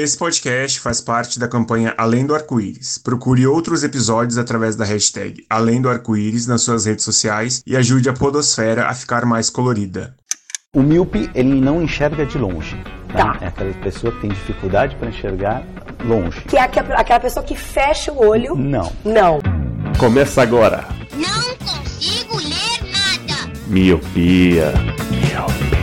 Esse podcast faz parte da campanha Além do Arco-Íris. Procure outros episódios através da hashtag Além do Arco-Íris nas suas redes sociais e ajude a podosfera a ficar mais colorida. O míope, ele não enxerga de longe. Tá. É aquela pessoa que tem dificuldade para enxergar longe. Que é aquela pessoa que fecha o olho. Não. Não. Começa agora. Não consigo ler nada. Miopia. I'm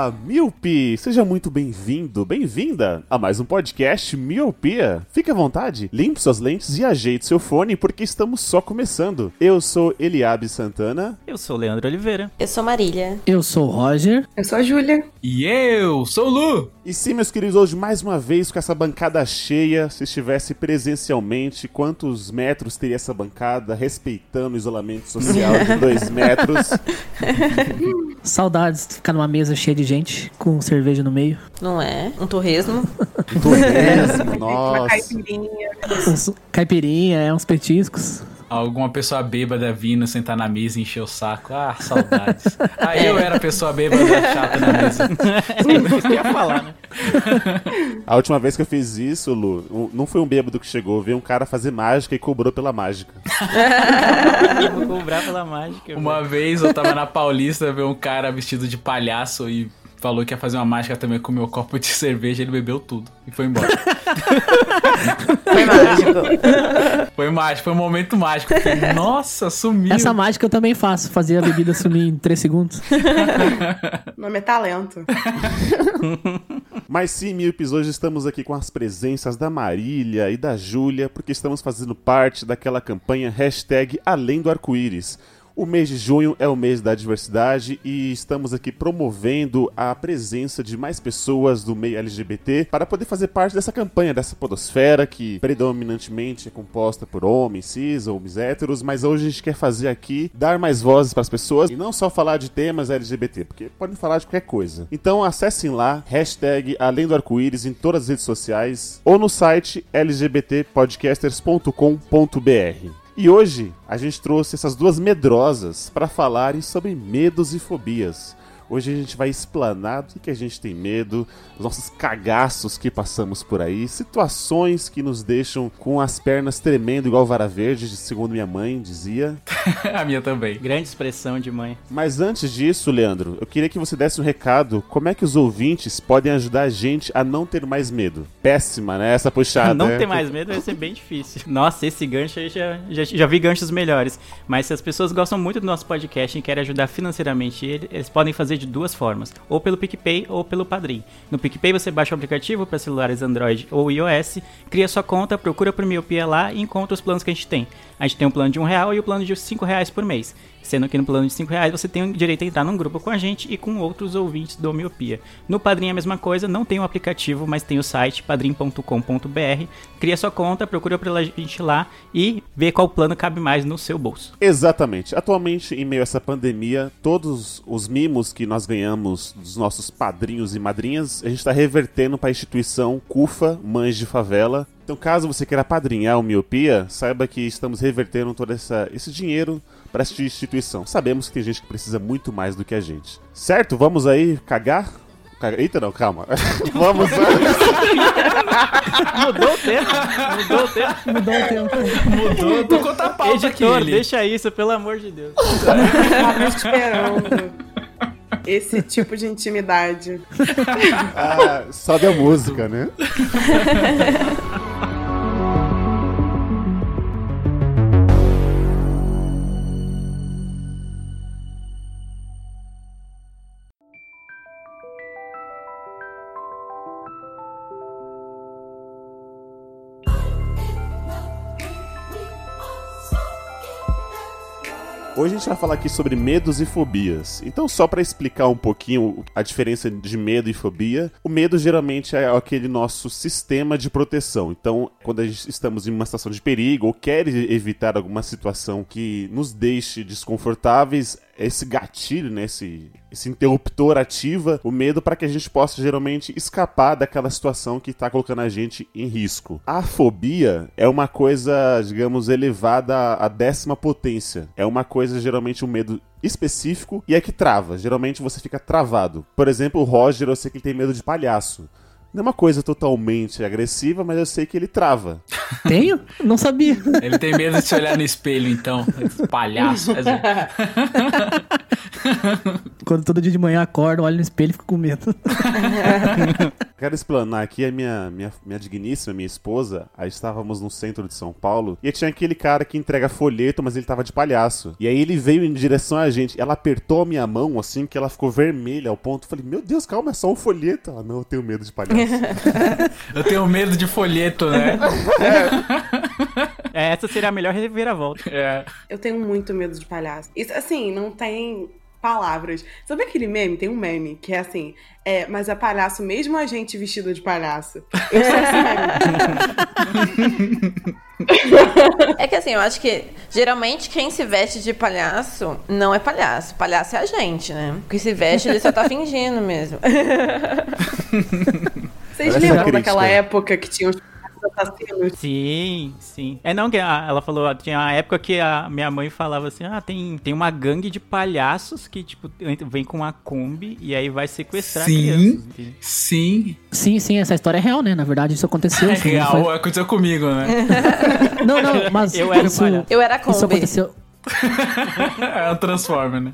job. Miopi! Seja muito bem-vindo, bem-vinda a mais um podcast Miopia. Fique à vontade, limpe suas lentes e ajeite seu fone porque estamos só começando. Eu sou Eliabe Santana. Eu sou o Leandro Oliveira. Eu sou Marília. Eu sou o Roger. Eu sou a Júlia. E eu sou o Lu. E sim, meus queridos, hoje mais uma vez com essa bancada cheia. Se estivesse presencialmente, quantos metros teria essa bancada, respeitando o isolamento social de dois metros? Saudades de ficar numa mesa cheia de gente, com cerveja no meio. Não é? Um torresmo. Torresmo, Uma nossa. caipirinha. Uns caipirinha, é, uns petiscos. Alguma pessoa bêbada vindo sentar na mesa e encher o saco. Ah, saudades. Aí eu era a pessoa bêbada chata na mesa. Eu ia falar, né? A última vez que eu fiz isso, Lu, um- não foi um bêbado que chegou, veio um cara fazer mágica e cobrou pela mágica. Eu vou cobrar pela mágica. Uma vez eu tava na Paulista, veio um cara vestido de palhaço e falou que ia fazer uma mágica também com o meu copo de cerveja. Ele bebeu tudo e foi embora. Foi mágico. Foi mágico, foi um momento mágico. Fiquei, Nossa, sumiu. Essa mágica eu também faço, fazer a bebida sumir em 3 segundos. O nome é talento. Mas sim, mil hoje estamos aqui com as presenças da Marília e da Júlia, porque estamos fazendo parte daquela campanha hashtag Além do Arco-Íris. O mês de junho é o mês da diversidade e estamos aqui promovendo a presença de mais pessoas do meio LGBT para poder fazer parte dessa campanha, dessa podosfera que predominantemente é composta por homens cis, homens héteros, mas hoje a gente quer fazer aqui, dar mais vozes para as pessoas e não só falar de temas LGBT, porque podem falar de qualquer coisa. Então acessem lá, hashtag Além do Arco-Íris em todas as redes sociais ou no site lgbtpodcasters.com.br. E hoje a gente trouxe essas duas medrosas para falarem sobre medos e fobias. Hoje a gente vai explanar do que a gente tem medo, os nossos cagaços que passamos por aí, situações que nos deixam com as pernas tremendo igual vara verde, segundo minha mãe dizia. A minha também. Grande expressão de mãe. Mas antes disso, Leandro, eu queria que você desse um recado. Como é que os ouvintes podem ajudar a gente a não ter mais medo? Péssima, né? Essa puxada. não né? ter mais medo vai ser bem difícil. Nossa, esse gancho aí já, já, já vi ganchos melhores. Mas se as pessoas gostam muito do nosso podcast e querem ajudar financeiramente ele, eles podem fazer de duas formas: ou pelo PicPay ou pelo Padrim. No PicPay você baixa o aplicativo para celulares Android ou iOS, cria sua conta, procura por Miopia lá e encontra os planos que a gente tem. A gente tem um plano de um real e o plano de cinco reais por mês. Sendo que no plano de 5 reais você tem o direito a entrar num grupo com a gente e com outros ouvintes do Miopia. No Padrim é a mesma coisa, não tem o aplicativo, mas tem o site padrim.com.br. Cria sua conta, procura pela gente lá e vê qual plano cabe mais no seu bolso. Exatamente. Atualmente, em meio a essa pandemia, todos os mimos que nós ganhamos dos nossos padrinhos e madrinhas, a gente está revertendo para a instituição CUFA, Mães de Favela. Então, caso você queira padrinhar o Miopia, saiba que estamos revertendo todo essa, esse dinheiro para essa instituição. Sabemos que tem gente que precisa muito mais do que a gente. Certo? Vamos aí cagar? Caga- Eita, não, calma. Vamos Mudou o tempo, mudou o tempo. Mudou o tempo. Mudou, tô contra a pauta aqui. Editor, ele. deixa isso, pelo amor de Deus. Tava esperando esse tipo de intimidade. ah, sobe a música, né? Hoje a gente vai falar aqui sobre medos e fobias. Então, só para explicar um pouquinho a diferença de medo e fobia, o medo geralmente é aquele nosso sistema de proteção. Então, quando a gente estamos em uma situação de perigo ou quer evitar alguma situação que nos deixe desconfortáveis, esse gatilho, né, esse esse interruptor ativa o medo para que a gente possa geralmente escapar daquela situação que tá colocando a gente em risco. A fobia é uma coisa, digamos, elevada à décima potência. É uma coisa, geralmente, um medo específico e é que trava. Geralmente você fica travado. Por exemplo, o Roger, eu sei que ele tem medo de palhaço. Não é uma coisa totalmente agressiva, mas eu sei que ele trava. Tenho? Não sabia. Ele tem medo de se olhar no espelho, então. Esse Palhaço. quer dizer. Quando todo dia de manhã eu acordo, olho no espelho e fico com medo. Quero explanar aqui a minha, minha, minha digníssima, minha esposa. Aí estávamos no centro de São Paulo e tinha aquele cara que entrega folheto, mas ele tava de palhaço. E aí ele veio em direção a gente. Ela apertou a minha mão assim que ela ficou vermelha ao ponto. Eu falei, meu Deus, calma, é só um folheto. Ela, não, eu tenho medo de palhaço. Eu tenho medo de folheto, né? É, essa seria a melhor reviravolta. É. Eu tenho muito medo de palhaço. Isso, assim, não tem palavras. Sabe aquele meme? Tem um meme que é assim, é, mas é palhaço mesmo a gente vestido de palhaço. Eu sou esse meme. É que assim, eu acho que geralmente quem se veste de palhaço não é palhaço. Palhaço é a gente, né? Porque se veste, ele só tá fingindo mesmo. Vocês Parece lembram daquela época que tinha os assassinos? Sim, sim. É não que a- ela falou, tinha uma época que a minha mãe falava assim: "Ah, tem, tem uma gangue de palhaços que tipo vem com uma Kombi e aí vai sequestrar Sim. crianças". entendeu? Sim. Sim, sim, essa história é real, né? Na verdade, isso aconteceu. É isso real, foi- aconteceu comigo, né? Não, não, mas Eu era isso. Eu era isso Kombi. aconteceu. É um Transformer, né?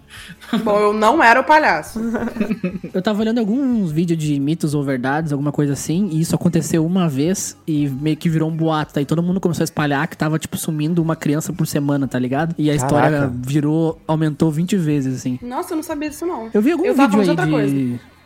Bom, eu não era o palhaço. Eu tava olhando alguns vídeos de mitos ou verdades, alguma coisa assim, e isso aconteceu uma vez e meio que virou um boato, tá? E todo mundo começou a espalhar que tava, tipo, sumindo uma criança por semana, tá ligado? E a história Caraca. virou, aumentou 20 vezes, assim. Nossa, eu não sabia disso, não. Eu vi algum eu vídeo aí de outra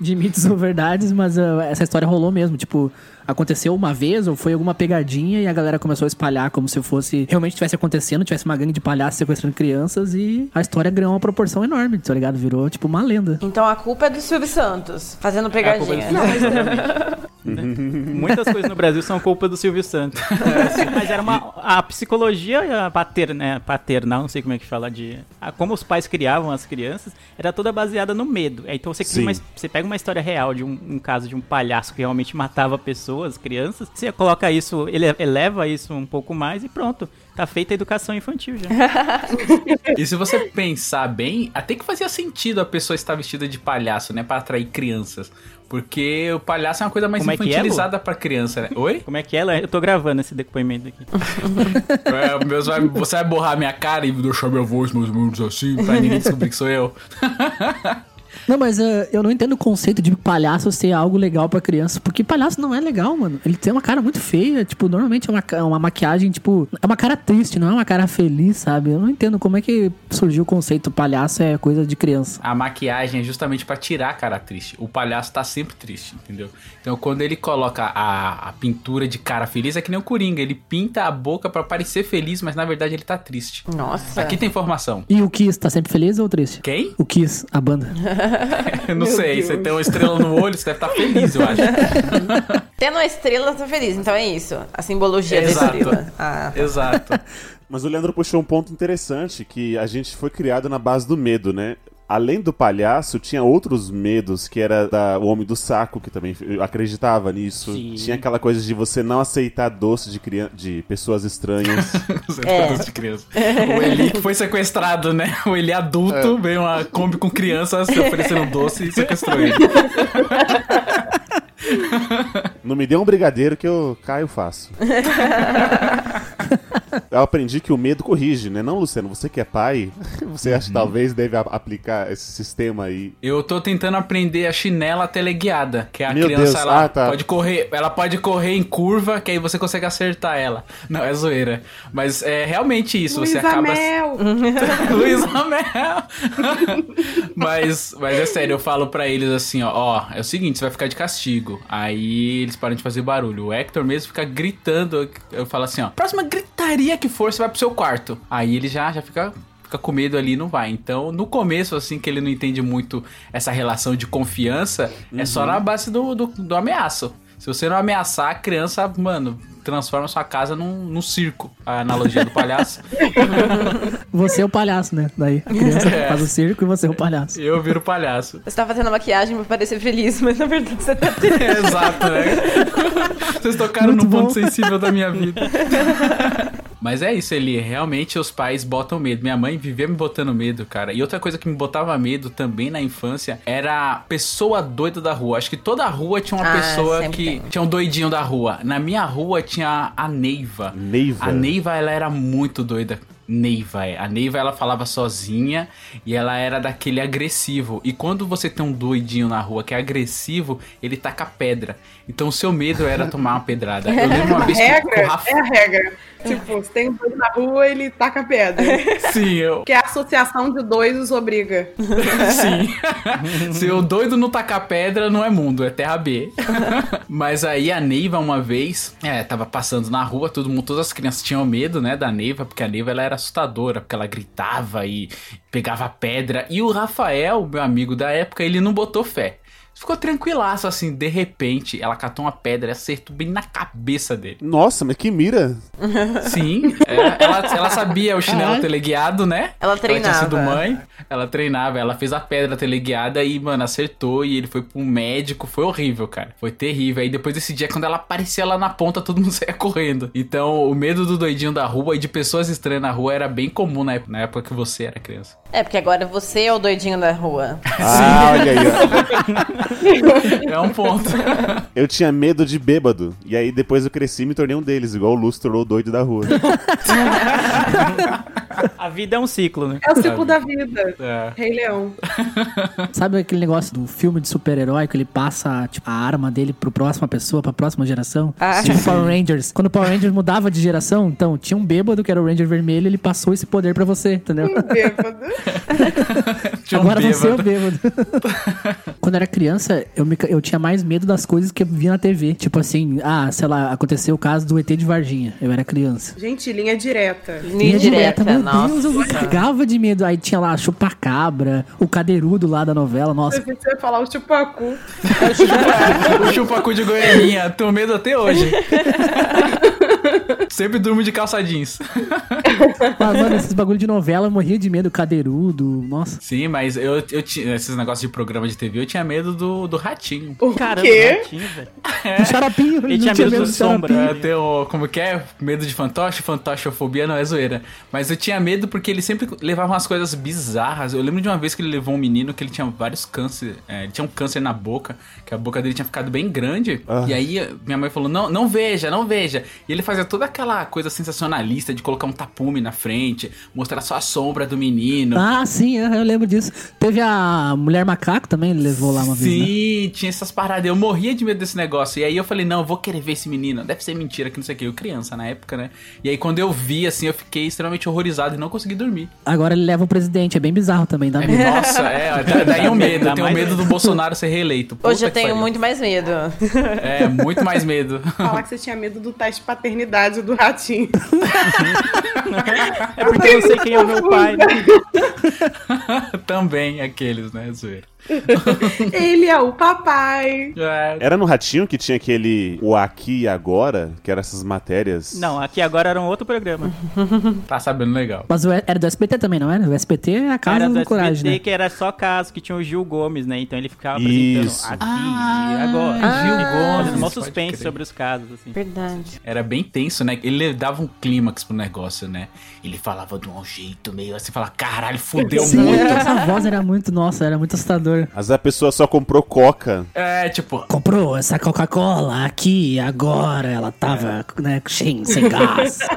de, de mitos ou verdades, mas ah, essa história rolou mesmo. Tipo, aconteceu uma vez ou foi alguma pegadinha e a galera começou a espalhar como se fosse realmente tivesse acontecendo, tivesse uma gangue de palhaços sequestrando crianças e a história ganhou uma proporção enorme, tá ligado? Virou, tipo, uma lenda. Então a culpa é do Silvio Santos, fazendo É do pegadinha. Silvio Santos. Muitas coisas no Brasil são culpa do Silvio Santos. Mas era uma. A psicologia paterna, né, paternal, não sei como é que fala, de. a- como os pais criavam as crianças, era toda baseada no medo. É, Então você, uma, você pega uma história real de um, um caso de um palhaço que realmente matava pessoas, crianças, você coloca isso, ele eleva isso um pouco mais e pronto. Tá feita a educação infantil já. E se você pensar bem, até que fazia sentido a pessoa estar vestida de palhaço, né? Pra atrair crianças. Porque o palhaço é uma coisa mais Como é é, infantilizada pra criança, né? Oi? Como é que é? Ela- Eu tô gravando esse depoimento aqui. É, meus vai- você vai borrar minha cara e deixar minha voz mais ou menos assim, pra ninguém descobrir que sou eu. Não, mas ah, eu não entendo o conceito de palhaço ser algo legal pra criança, porque palhaço não é legal, mano. Ele tem uma cara muito feia, tipo, normalmente é uma, uma maquiagem, tipo, é uma cara triste, não é uma cara feliz, sabe? Eu não entendo como é que surgiu o conceito palhaço é coisa de criança. A maquiagem é justamente pra tirar a cara triste. O palhaço tá sempre triste, entendeu? Então quando ele coloca a, a pintura de cara feliz, é que nem o Coringa. Ele pinta a boca pra parecer feliz, mas na verdade ele tá triste. Nossa. Aqui tem informação. E o Kiss tá sempre feliz ou triste? Quem? O Kiss, a banda. Eu não Meu sei. Deus. Você tem uma estrela no olho, você deve estar feliz, eu acho. Tendo a estrela, tá feliz. Então é isso. A simbologia Exato. da estrela. Ah, tá. Exato. Mas o Leandro puxou um ponto interessante, que a gente foi criado na base do medo, né? Além do palhaço, tinha outros medos, que era da, o homem do saco, que também acreditava nisso. Sim. Tinha aquela coisa de você não aceitar doce de, de pessoas estranhas. É. é. de criança. O Eli que foi sequestrado, né? O Eli adulto veio uma Kombi com crianças se oferecendo doce e sequestrou ele. não me dê um brigadeiro que eu caio fácil. eu aprendi que o medo corrige, né? Não, Luciano, você que é pai, você acha que talvez deve aplicar esse sistema aí. Eu tô tentando aprender a chinela teleguiada, que é a Meu criança Deus, ela ah, tá. pode correr, ela pode correr em curva, que aí você consegue acertar ela. Não, é zoeira. Mas é realmente isso, você Luísa acaba Mel. Luiz Amel. mas, mas é sério, eu falo pra eles assim, ó, ó, é o seguinte, você vai ficar de castigo. Aí eles param de fazer barulho. O Hector mesmo fica gritando, eu falo assim, ó, próxima gritaria que for, você vai pro seu quarto. Aí ele já, já fica fica com medo ali e não vai. Então, no começo, assim, que ele não entende muito essa relação de confiança, é só na base do, do, do ameaço. Se você não ameaçar, a criança, mano, transforma sua casa num, num circo. A analogia do palhaço. Você é o palhaço, né? Daí a criança É. faz o circo e você é o palhaço. Eu viro palhaço. Você tá fazendo maquiagem pra parecer feliz, mas na verdade você tá. Exato, né? Vocês tocaram Muito no ponto bom. sensível da minha vida. Mas é isso, Eli. Realmente os pais botam medo. Minha mãe vivia me botando medo, cara. E outra coisa que me botava medo também na infância era a pessoa doida da rua. Acho que toda rua tinha uma Ah, pessoa que tem. tinha um doidinho da rua. Na minha rua tinha a Neiva. Neiva. A Neiva, ela era muito doida. Neiva, é. A Neiva, ela falava sozinha e ela era daquele agressivo. E quando você tem um doidinho na rua que é agressivo, ele taca pedra. Então o seu medo era tomar uma pedrada. Eu lembro uma A vez que o regra Rafa... é a regra. Tipo, se tem um doido na rua, ele taca pedra. Sim, eu... Porque a associação de dois os obriga. Sim. Se o doido não tacar pedra, não é mundo, é terra B. Mas aí a Neiva, uma vez, é, tava passando na rua, todo mundo, todas as crianças tinham medo, né, da Neiva, porque a Neiva ela era assustadora, porque ela gritava e pegava pedra. E o Rafael, meu amigo da época, ele não botou fé. Ficou tranquilaço, assim, de repente, ela catou uma pedra e acertou bem na cabeça dele. Nossa, mas que mira. Sim, é, ela, ela sabia o chinelo Caralho. teleguiado, né? Ela Ela tinha sido treinava. mãe, ela treinava, ela fez a pedra teleguiada e, mano, acertou e ele foi pro médico, foi horrível, cara. Foi terrível. Aí depois desse dia, quando ela aparecia lá na ponta, todo mundo saía correndo. Então, o medo do doidinho da rua e de pessoas estranhas na rua era bem comum na época, na época que você era criança. É, porque agora você é o doidinho da rua. Ah, olha aí, ó. É um ponto. Eu tinha medo de bêbado. E aí depois eu cresci e me tornei um deles, igual o Lúcio tornou o doido da rua. A vida é um ciclo, né? É o ciclo da vida. É. Rei Leão. Sabe aquele negócio do filme de super-herói que ele passa tipo, a arma dele pro próxima pessoa, pra próxima geração? Ah. tipo Power Rangers. Quando o Power Rangers mudava de geração, então tinha um bêbado que era o Ranger vermelho, ele passou esse poder pra você, entendeu? Bêbado. Um Agora você é o bêbado. bêbado. Quando eu era criança, eu, me- eu tinha mais medo das coisas que eu via na TV. Tipo assim, ah, sei lá, aconteceu o caso do ET de Varginha. Eu era criança. Gente, linha direta. Linha direta, meu nossa. Deus, eu me cagava de medo. Aí tinha lá chupacabra, o cadeirudo lá da novela, nossa. Você vai falar o chupacu. O chupacu de goianinha, tenho medo até hoje. Sempre durmo de calça jeans. Mas, mano, esses bagulho de novela, eu morria de medo, cadeirudo, nossa. Sim, mas eu, eu tinha esses negócios de programa de TV, eu tinha medo do, do ratinho. O Caramba, quê? ratinho, velho. Do xaropinho, Ele tinha medo do do sombra. É, tem o, como que é? Medo de fantoche? Fantochofobia não é zoeira. Mas eu tinha medo porque ele sempre levava umas coisas bizarras. Eu lembro de uma vez que ele levou um menino que ele tinha vários câncer. é, ele tinha um câncer na boca, que a boca dele tinha ficado bem grande. Ah. E aí minha mãe falou: não, não veja, não veja. E ele fazia toda aquela coisa sensacionalista de colocar um tapume na frente, mostrar só a sombra do menino. Ah, sim, eu lembro disso. Teve a Mulher Macaco também, ele levou lá uma vez, né? Sim, tinha essas paradas. Eu morria de medo desse negócio. E aí eu falei, não, eu vou querer ver esse menino. Deve ser mentira, que não sei o que. Eu criança na época, né? E aí quando eu vi, assim, eu fiquei extremamente horrorizado e não consegui dormir. Agora ele leva o presidente, é bem bizarro também, dá medo. Nossa, é, da- daí o medo. Eu tenho mais medo do Bolsonaro ser reeleito. Puta Hoje eu tenho muito mais medo. É, muito mais medo. Falar que você tinha medo do teste de paternidade do ratinho. É porque eu sei quem é o meu pai, né? Também aqueles, né, zoeira. Ele é o papai. É, Era no Ratinho que tinha aquele O Aqui e Agora, que eram essas matérias. Não, aqui agora era um outro programa. tá sabendo legal. Mas o- era do SBT também, não era? O SBT é a casa Era do do SBT, coragem, né? que era só caso, que tinha o Gil Gomes, né? Então ele ficava Isso. apresentando aqui e agora. Gil Gomes, Fazendo mó suspense sobre os casos, assim. Verdade. Era bem tenso, né? Ele dava um clímax pro negócio, né? Ele falava de um jeito meio assim, falava, caralho, fudeu Sim, muito. essa voz era muito, nossa, era muito assustador. Mas a pessoa só comprou coca. É, tipo, Comprou essa Coca-Cola aqui, agora, ela tava, né, sem, sem gás.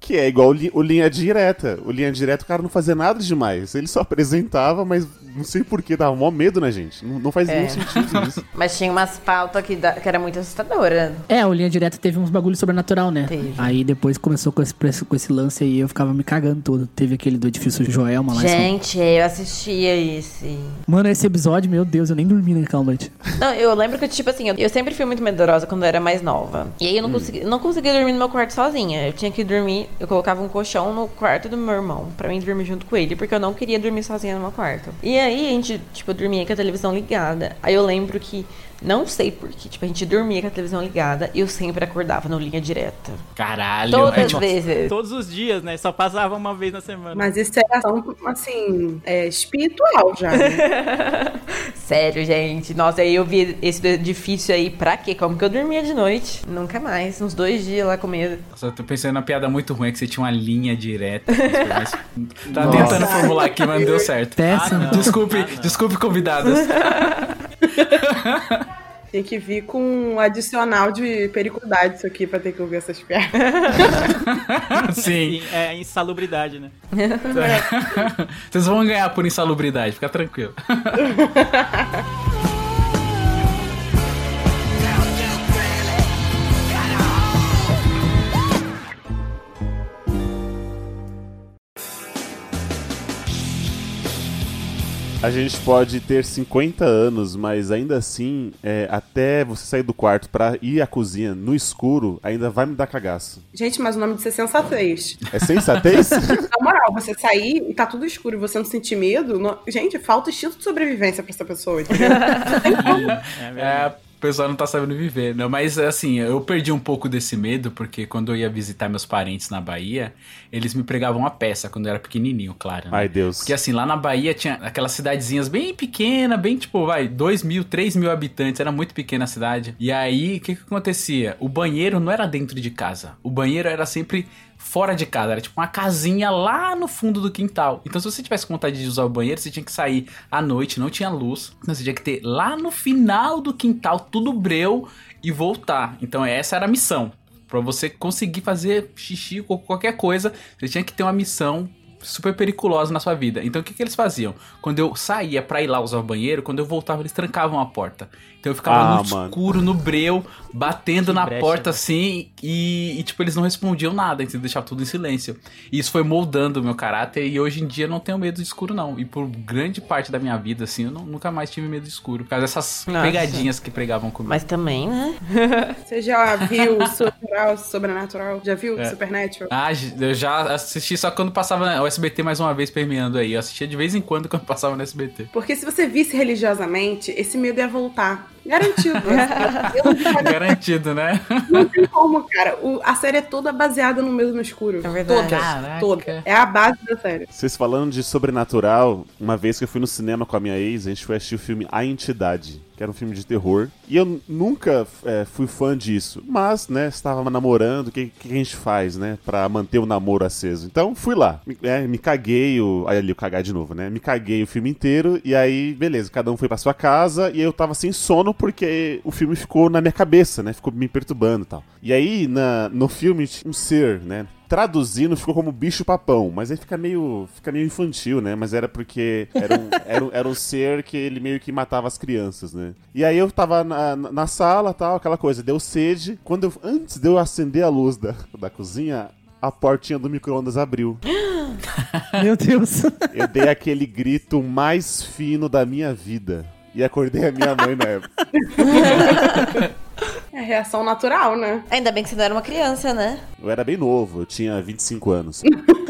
Que é igual o, li- o Linha Direta. O Linha Direta, o cara não fazia nada demais. Ele só apresentava, mas não sei porquê, dava mó medo na gente. Não, não faz É. nenhum sentido isso. Mas tinha umas pautas que, da- que era muito assustadora. É, o Linha Direta teve uns bagulho sobrenatural, né? Teve. Aí depois começou com esse, com esse lance aí, eu ficava me cagando todo. Teve aquele do edifício Joelma lá em São Gente, eu assistia esse. Mano, esse episódio, meu Deus, eu nem dormi naquela noite. Não, eu lembro que, tipo assim, eu, eu sempre fui muito medrosa quando eu era mais nova. E aí eu não, consegui, não conseguia dormir no meu quarto sozinha. Eu tinha que dormir, eu colocava um colchão no quarto do meu irmão, pra mim dormir junto com ele, porque eu não queria dormir sozinha no meu quarto. E aí a gente, tipo, dormia com a televisão ligada. Aí eu lembro que Não sei porquê. Tipo, a gente dormia com a televisão ligada e eu sempre acordava no linha direta. Caralho. Todas é, as tipo, vezes. Todos os dias, né? Só passava uma vez na semana. Mas isso é ação, assim, é espiritual já. né? Sério, gente. Nossa, aí eu vi esse edifício aí, pra quê? Como que eu dormia de noite? Nunca mais. Uns dois dias lá com medo. Só tô pensando numa piada muito ruim, é que você tinha uma linha direta. Mas tá Nossa. tentando formular aqui, mas não deu certo. Péssimo. não. Desculpe, desculpe, convidadas. Tem que vir com um adicional de periculosidade isso aqui pra ter que ouvir essas piadas. Sim. Sim, é insalubridade, né? Vocês vão ganhar por insalubridade, fica tranquilo. A gente pode ter 50 anos, mas ainda assim, é, até você sair do quarto pra ir à cozinha no escuro, ainda vai me dar cagaço. Gente, mas o nome disso é sensatez. É sensatez? Na moral, você sair e tá tudo escuro e você não sentir medo, não- gente, falta instinto de sobrevivência pra essa pessoa, entendeu? É. É, o pessoal não tá sabendo viver, não, mas assim, eu perdi um pouco desse medo, porque quando eu ia visitar meus parentes na Bahia, eles me pregavam uma peça quando eu era pequenininho, claro. né? Ai, Deus. Porque assim, lá na Bahia tinha aquelas cidadezinhas bem pequenas, bem tipo, vai, 2 mil, 3 mil habitantes, era muito pequena a cidade. E aí, o que que acontecia? O banheiro não era dentro de casa, o banheiro era sempre fora de casa, era tipo uma casinha lá no fundo do quintal. Então, se você tivesse vontade de usar o banheiro, você tinha que sair à noite, não tinha luz, então você tinha que ter lá no final do quintal, tudo breu, e voltar. Então, essa era a missão. Pra você conseguir fazer xixi ou qualquer coisa, você tinha que ter uma missão super periculosa na sua vida. Então o que, que eles faziam? Quando eu saía pra ir lá usar o banheiro, quando eu voltava, eles trancavam a porta. Então eu ficava Ah, no mano. escuro, no breu, batendo Que na brecha, porta né? assim, e, e, tipo, eles não respondiam nada, entendeu? Deixava tudo em silêncio. E isso foi moldando o meu caráter, e hoje em dia eu não tenho medo de escuro, não. E por grande parte da minha vida, assim, eu não- nunca mais tive medo de escuro. Por causa dessas Nossa. pegadinhas que pregavam comigo. Mas também, né? Você já viu Sobrenatural, Sobrenatural? Já viu É. Supernatural? Ah, eu já assisti só quando passava o SBT mais uma vez permeando aí. Eu assistia de vez em quando quando passava no SBT. Porque se você visse religiosamente, esse medo ia voltar. Garantido. Eu não vi- Garantido, né? Não tem como, cara. O- a série é toda baseada no mesmo escuro. É verdade. Toda. Toda. É a base da série. Vocês falando de sobrenatural, uma vez que eu fui no cinema com a minha ex, a gente foi assistir o filme A Entidade, que era um filme de terror. E eu nunca é, fui fã disso. Mas, né, estava namorando, o que, que a gente faz, né, pra manter o namoro aceso? Então, fui lá. Me, é, me caguei o... Aí ali, eu cagar de novo, né? Me caguei o filme inteiro, e aí, beleza, cada um foi pra sua casa, e eu tava sem sono porque o filme ficou na minha cabeça, né? Ficou me perturbando e tal. E aí, na, no filme, um ser, né? Traduzindo ficou como bicho papão, mas aí fica meio, fica meio infantil, né? Mas era porque era um, era, um, era um ser que ele meio que matava as crianças, né? E aí eu tava na, na, na sala, tal, aquela coisa, deu sede. Quando eu, antes de eu acender a luz da, da cozinha, a portinha do micro-ondas abriu. Meu Deus. Eu dei aquele grito mais fino da minha vida. E acordei a minha mãe na época. É reação natural, né? Ainda bem que você não era uma criança, né? Eu era bem novo, eu tinha 25 anos.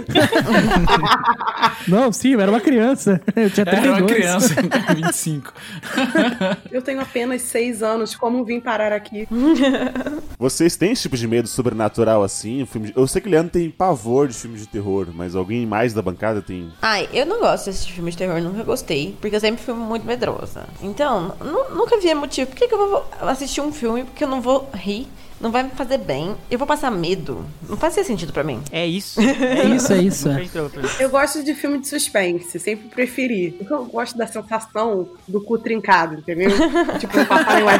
Não, sim, eu era uma criança. Eu tinha 32. Era uma criança, 25. Eu tenho apenas seis anos. Como vim parar aqui? Vocês têm esse tipo de medo sobrenatural assim? De- Eu sei que o Leandro tem pavor de filmes de terror, mas alguém mais da bancada tem. Ai, eu não gosto desse filme de terror, nunca gostei. Porque eu sempre fui muito medrosa. Então, nu- nunca vi motivo. Por que, que eu vou assistir um filme porque eu não vou rir? Não vai me fazer bem. Eu vou passar medo. Não faz sentido pra mim. É isso. É isso, é isso. É. mim. Eu gosto de filme de suspense, sempre preferi. Eu gosto da sensação do cu trincado, entendeu? tipo, papai vai.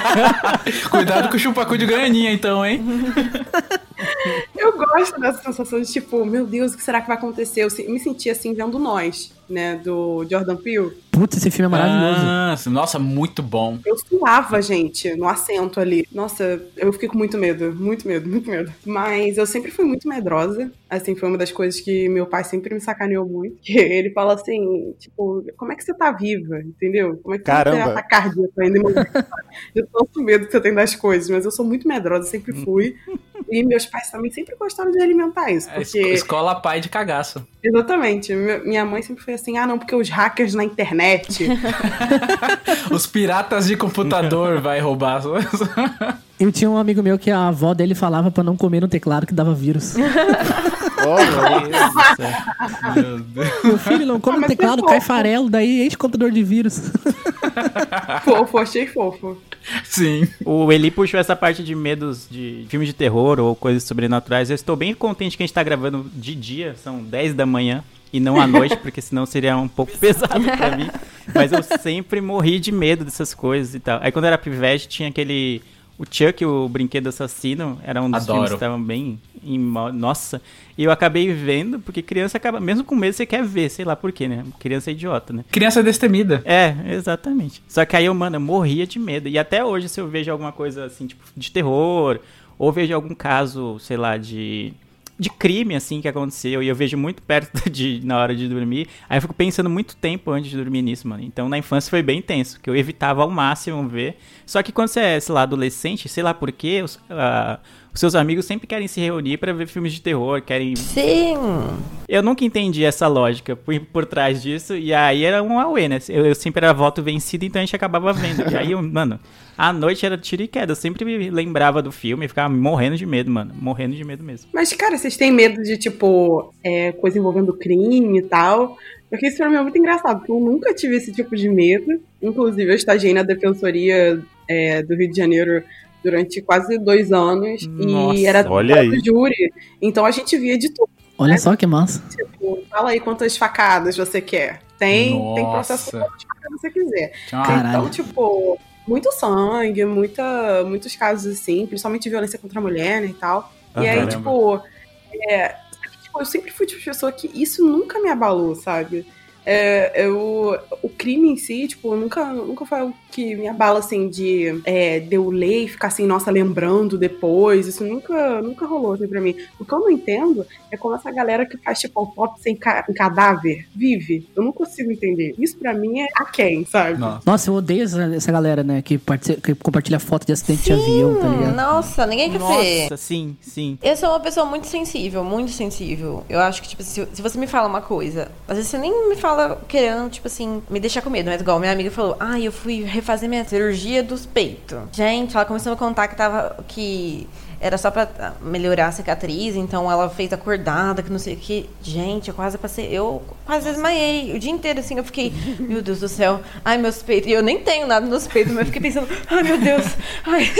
Cuidado com o chupacu de graninha, então, hein? Eu gosto dessa sensação de tipo, meu Deus, o que será que vai acontecer? Eu me senti assim vendo Nós, né, do Jordan Peele. Putz, esse filme é maravilhoso. Ah, nossa, muito bom. Eu suava, gente, no assento ali. Nossa, eu fiquei com muito medo, muito medo, muito medo. Mas eu sempre fui muito medrosa. Assim, foi uma das coisas que meu pai sempre me sacaneou muito. Que ele fala assim, tipo, como é que você tá viva? Entendeu? Como é que Caramba. você tá cardíaco ainda? De tanto medo que você tem das coisas. Mas eu sou muito medrosa, sempre fui. E meus pais também sempre gostaram de alimentar isso. É, Porque... esco- Escola pai de cagaço. Exatamente. Mi- Minha mãe sempre foi assim, ah, não, porque os hackers na internet. Os piratas de computador vai roubar. Eu tinha um amigo meu que a avó dele falava pra não comer no teclado que dava vírus. Meu Deus. Meu filho não come Ah, teclado, cai farelo, daí enche o computador de vírus. fofo, achei fofo. Sim. O Eli puxou essa parte de medos de filmes de terror ou coisas sobrenaturais. Eu estou bem contente que a gente tá gravando de dia, são 10 da manhã. E não à noite, porque senão seria um pouco pesado pra mim. Mas eu sempre morri de medo dessas coisas e tal. Aí quando eu era pivete, tinha aquele. O Chuck, o brinquedo assassino, era um dos Adoro. filmes que estavam bem. Em, nossa. E eu acabei vendo, porque criança acaba. Mesmo com medo, você quer ver, sei lá por quê, né? Criança é idiota, né? Criança destemida. É, exatamente. Só que aí eu, mano, eu morria de medo. E até hoje, se eu vejo alguma coisa assim, tipo, de terror, ou vejo algum caso, sei lá, de. De crime, assim, que aconteceu, e eu vejo muito perto de na hora de dormir, aí eu fico pensando muito tempo antes de dormir nisso, mano. Então na infância foi bem tenso, que eu evitava ao máximo ver. Só que quando você é, sei lá, adolescente, sei lá por quê, os, os seus amigos sempre querem se reunir pra ver filmes de terror, querem Sim. eu nunca entendi essa lógica por, por trás disso, e aí era um auê, né? Eu, eu sempre era voto vencido, então a gente acabava vendo. E aí, eu, mano, à noite era tiro e queda. Eu sempre me lembrava do filme e ficava morrendo de medo, mano. Morrendo de medo mesmo. Mas, cara, vocês têm medo de, tipo, é, coisa envolvendo crime e tal? Porque isso pra mim é muito engraçado, porque eu nunca tive esse tipo de medo. Inclusive, eu estagiei na Defensoria é, do Rio de Janeiro durante quase dois anos. Nossa, e era olha aí. do júri. Então a gente via de tudo. Olha só que massa. Tipo, fala aí quantas facadas você quer. Tem, tem processo quantas facadas você quiser. Uma- Caralho. Então, tipo, muito sangue, muita, muitos casos assim, principalmente violência contra a mulher, né, e tal. Ah, e aí, caramba. tipo, é, tipo, eu sempre fui tipo de pessoa que isso nunca me abalou, sabe? É, eu, o crime em si, tipo, nunca, nunca foi algo que me abala, assim, de, é, de eu ler e ficar assim, nossa, lembrando depois. Isso nunca, nunca rolou, assim, pra mim. O que eu não entendo é como essa galera que faz, tipo, autópsia em, ca em cadáver vive. Eu não consigo entender. Isso pra mim é a quem, sabe? Nossa. Nossa, eu odeio essa, essa galera, né, que, que compartilha foto de acidente de avião, tá ligado? Nossa, ninguém quer ver. Nossa, sim, sim. Eu sou uma pessoa muito sensível, muito sensível. Eu acho que, tipo, se, se você me fala uma coisa, às vezes você nem me fala querendo, tipo assim, me deixar com medo. Mas igual minha amiga falou, ah, eu fui refazer minha cirurgia dos peitos. Gente, ela começou a contar que tava. que era só pra melhorar a cicatriz, então ela fez acordada, que não sei o que. Gente, eu quase passei. Eu quase desmaiei. O dia inteiro, assim, eu fiquei, meu Deus do céu, ai, meus peitos. E eu nem tenho nada nos peitos, mas eu fiquei pensando, ai, meu Deus, ai.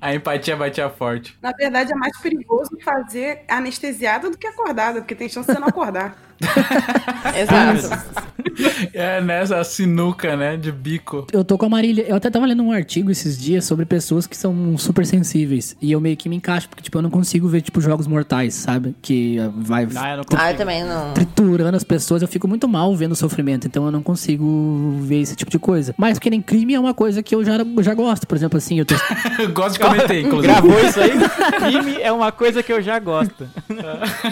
A empatia batia forte. Na verdade, é mais perigoso fazer anestesiada do que acordada, porque tem chance de você não acordar. Exato. É nessa sinuca, né? De bico. Eu tô com a Marília. Eu até tava lendo um artigo esses dias sobre pessoas que são super sensíveis. E eu meio que me encaixo, porque, tipo, eu não consigo ver, tipo, jogos mortais, sabe? Que vai Ah, eu não consigo. Ah, eu também não. triturando as pessoas. Eu fico muito mal vendo o sofrimento. Então eu não consigo ver esse tipo de coisa. Mas que nem crime é uma coisa que eu já, já gosto. Por exemplo, assim, eu tô. Eu gosto de cometer, inclusive. Gravou isso aí? Crime é uma coisa que eu já gosto.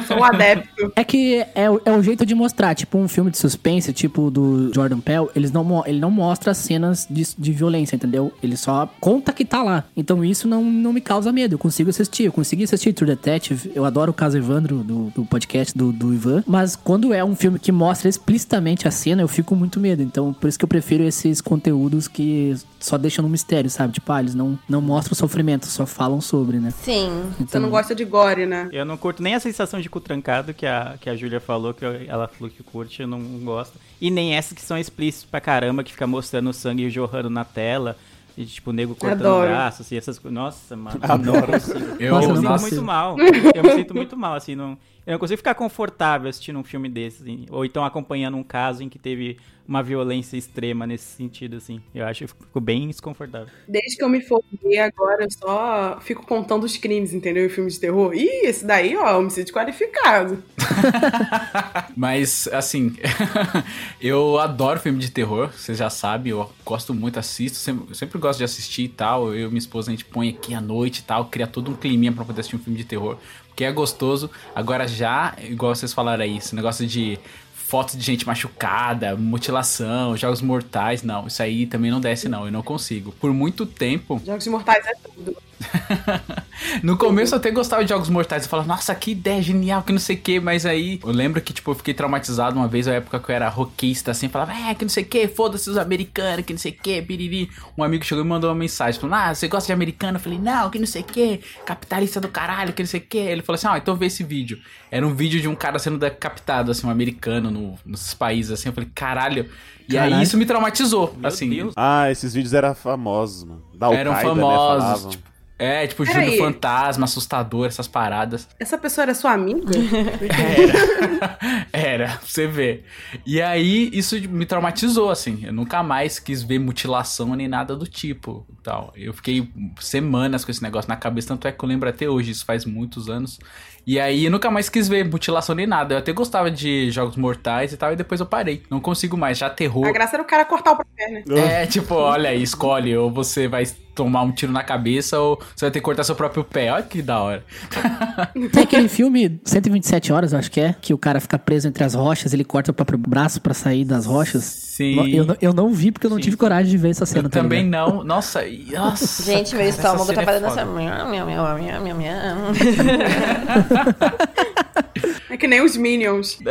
Sou um adepto. É que é, é o jeito de mostrar, tipo um filme de suspense, tipo do Jordan Peele, eles não, ele não mostra cenas de, de violência, entendeu? Ele só conta que tá lá. Então isso não, não me causa medo, eu consigo assistir. Eu consegui assistir True Detective, eu adoro o caso Evandro do, do podcast do, do Ivan, mas quando é um filme que mostra explicitamente a cena, eu fico muito medo. Então por isso que eu prefiro esses conteúdos que só deixam no mistério, sabe? Tipo, ah, eles não, não mostram o sofrimento, só falam sobre, né? Sim. Você não gosta de gore, né? Eu não curto nem a sensação de cu trancado que a, que a Júlia falou, que ela falou que curte, eu não gosto. E nem essas que são explícitas pra caramba, que fica mostrando o sangue jorrando na tela. E tipo, o nego cortando Adoro. o braço, assim, essas coisas. Nossa, mano. Adoro. Não consigo. Eu, Nossa, Eu me sinto muito mal. Eu me sinto muito mal, assim, não, eu não consigo ficar confortável assistindo um filme desses, assim, ou então acompanhando um caso em que teve uma violência extrema nesse sentido, assim. Eu acho que eu fico bem desconfortável. Desde que eu me formei agora, eu só fico contando os crimes, entendeu? Em filmes de terror. Ih, esse daí, ó, homicídio qualificado. Mas, assim, eu adoro filme de terror, você já sabe, eu gosto muito, assisto, sempre, eu sempre gosto de assistir e tal. Eu e minha esposa, a gente põe aqui à noite e tal, cria todo um climinha pra poder assistir um filme de terror, porque é gostoso. Agora já, igual vocês falaram aí, esse negócio de fotos de gente machucada, mutilação, jogos mortais, não, isso aí também não desce não, eu não consigo. Por muito tempo, Jogos Mortais é tudo. No começo eu até gostava de Jogos Mortais. Eu falava, nossa, que ideia genial, que não sei o que. Mas aí eu lembro que, tipo, eu fiquei traumatizado uma vez, na época que eu era rockista, assim. Falava, é, que não sei o que, foda-se os americanos, que não sei o que, biriri. Um amigo chegou e mandou uma mensagem, falando, ah, você gosta de americano? Eu falei, não, que não sei o que, capitalista do caralho, que não sei o que. Ele falou assim, ah, então vê esse vídeo. Era um vídeo de um cara sendo decapitado, assim, um americano no, nos países, assim. Eu falei, caralho. E Caralho. aí isso me traumatizou, assim. Ah, esses vídeos eram famosos, mano. Da Eram né, famosos. falavam. tipo, é, tipo. Júlio Fantasma, assustador, essas paradas. Essa pessoa era sua amiga? Era. Era, pra você ver. E aí, isso me traumatizou, assim. Eu nunca mais quis ver mutilação nem nada do tipo. Tal. Eu fiquei semanas com esse negócio na cabeça, tanto é que eu lembro até hoje, isso faz muitos anos. E aí, eu nunca mais quis ver mutilação nem nada. Eu até gostava de jogos mortais e tal, e depois eu parei. Não consigo mais, já terror. A graça era o cara cortar o pé, né? É, tipo, olha aí, escolhe, ou você vai tomar um tiro na cabeça, ou você vai ter que cortar seu próprio pé. Olha que da hora. Tem aquele filme 127 horas, eu acho que é, que o cara fica preso entre as rochas, ele corta o próprio braço pra sair das rochas. Sim. Eu, não- eu não vi porque eu não tive coragem de ver essa cena. Eu tá também não. Nossa, nossa. Gente, meu estômago tá é fazendo foda. essa. É que nem os Minions.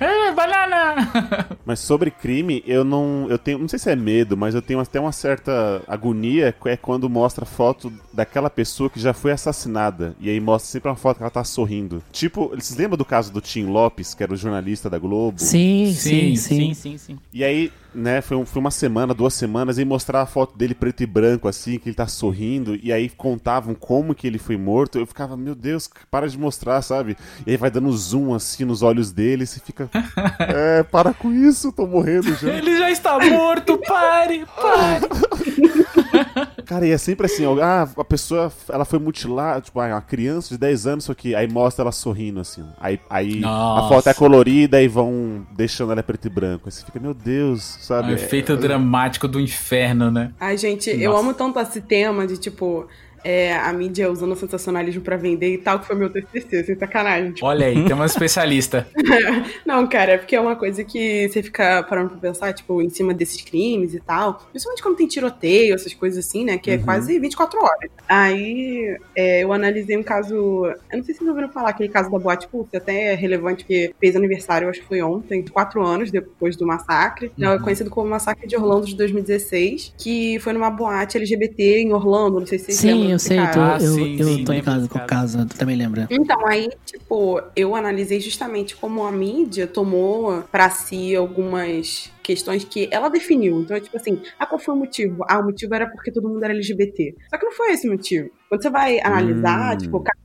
É, banana! Mas sobre crime, eu não. Eu tenho. Não sei se é medo, mas eu tenho até uma certa agonia que é quando mostra foto daquela pessoa que já foi assassinada. E aí mostra sempre uma foto que ela tá sorrindo. Tipo, vocês lembram do caso do Tim Lopes, que era o jornalista da Globo? Sim, sim, sim. Sim, sim, sim. E aí, né, foi, um- foi uma semana, duas semanas, e mostrar a foto dele preto e branco, assim, que ele tá sorrindo, e aí contavam como que ele foi morto. Eu ficava, meu Deus, para de mostrar, sabe? E aí vai dando zoom, assim, nos olhos dele, e você fica, é, para com isso, tô morrendo já. Ele já está morto, pare, pare. Cara, e é sempre assim, ó, ah, a pessoa, ela foi mutilada, tipo, ah, uma criança de 10 anos, só que aí mostra ela sorrindo, assim. Aí, aí a foto é colorida e vão deixando ela preto e branco. Aí você fica, meu Deus, sabe? O efeito dramático do inferno, né? Ai, gente, eu Nossa. amo tanto esse tema de, tipo, é, a mídia usando o sensacionalismo pra vender e tal, que foi meu TCC, sem sacanagem. Tipo, Olha aí, tem uma especialista. Não, cara, é porque é uma coisa que você fica parando pra pensar, tipo, em cima desses crimes e tal. Principalmente quando tem tiroteio, essas coisas assim, né? Que é Uhum. quase 24 horas. Aí é, eu analisei um caso. Eu não sei se vocês ouviram falar, aquele caso da Boate Pulse, até é relevante, porque fez aniversário, eu acho que foi ontem, quatro anos depois do massacre. Uhum. É conhecido como Massacre de Orlando de 2016, que foi numa boate LGBT em Orlando, não sei se vocês lembram Sim, eu sei, tô- Ah, eu, sim, eu sim, tô ligado desse com o caso. tu também lembra. Então, aí, tipo, eu analisei justamente como a mídia tomou pra si algumas questões que ela definiu. Então, é tipo assim, ah, qual foi o motivo? Ah, o motivo era porque todo mundo era LGBT. Só que não foi esse o motivo. Quando você vai analisar, Hum. tipo, o cara-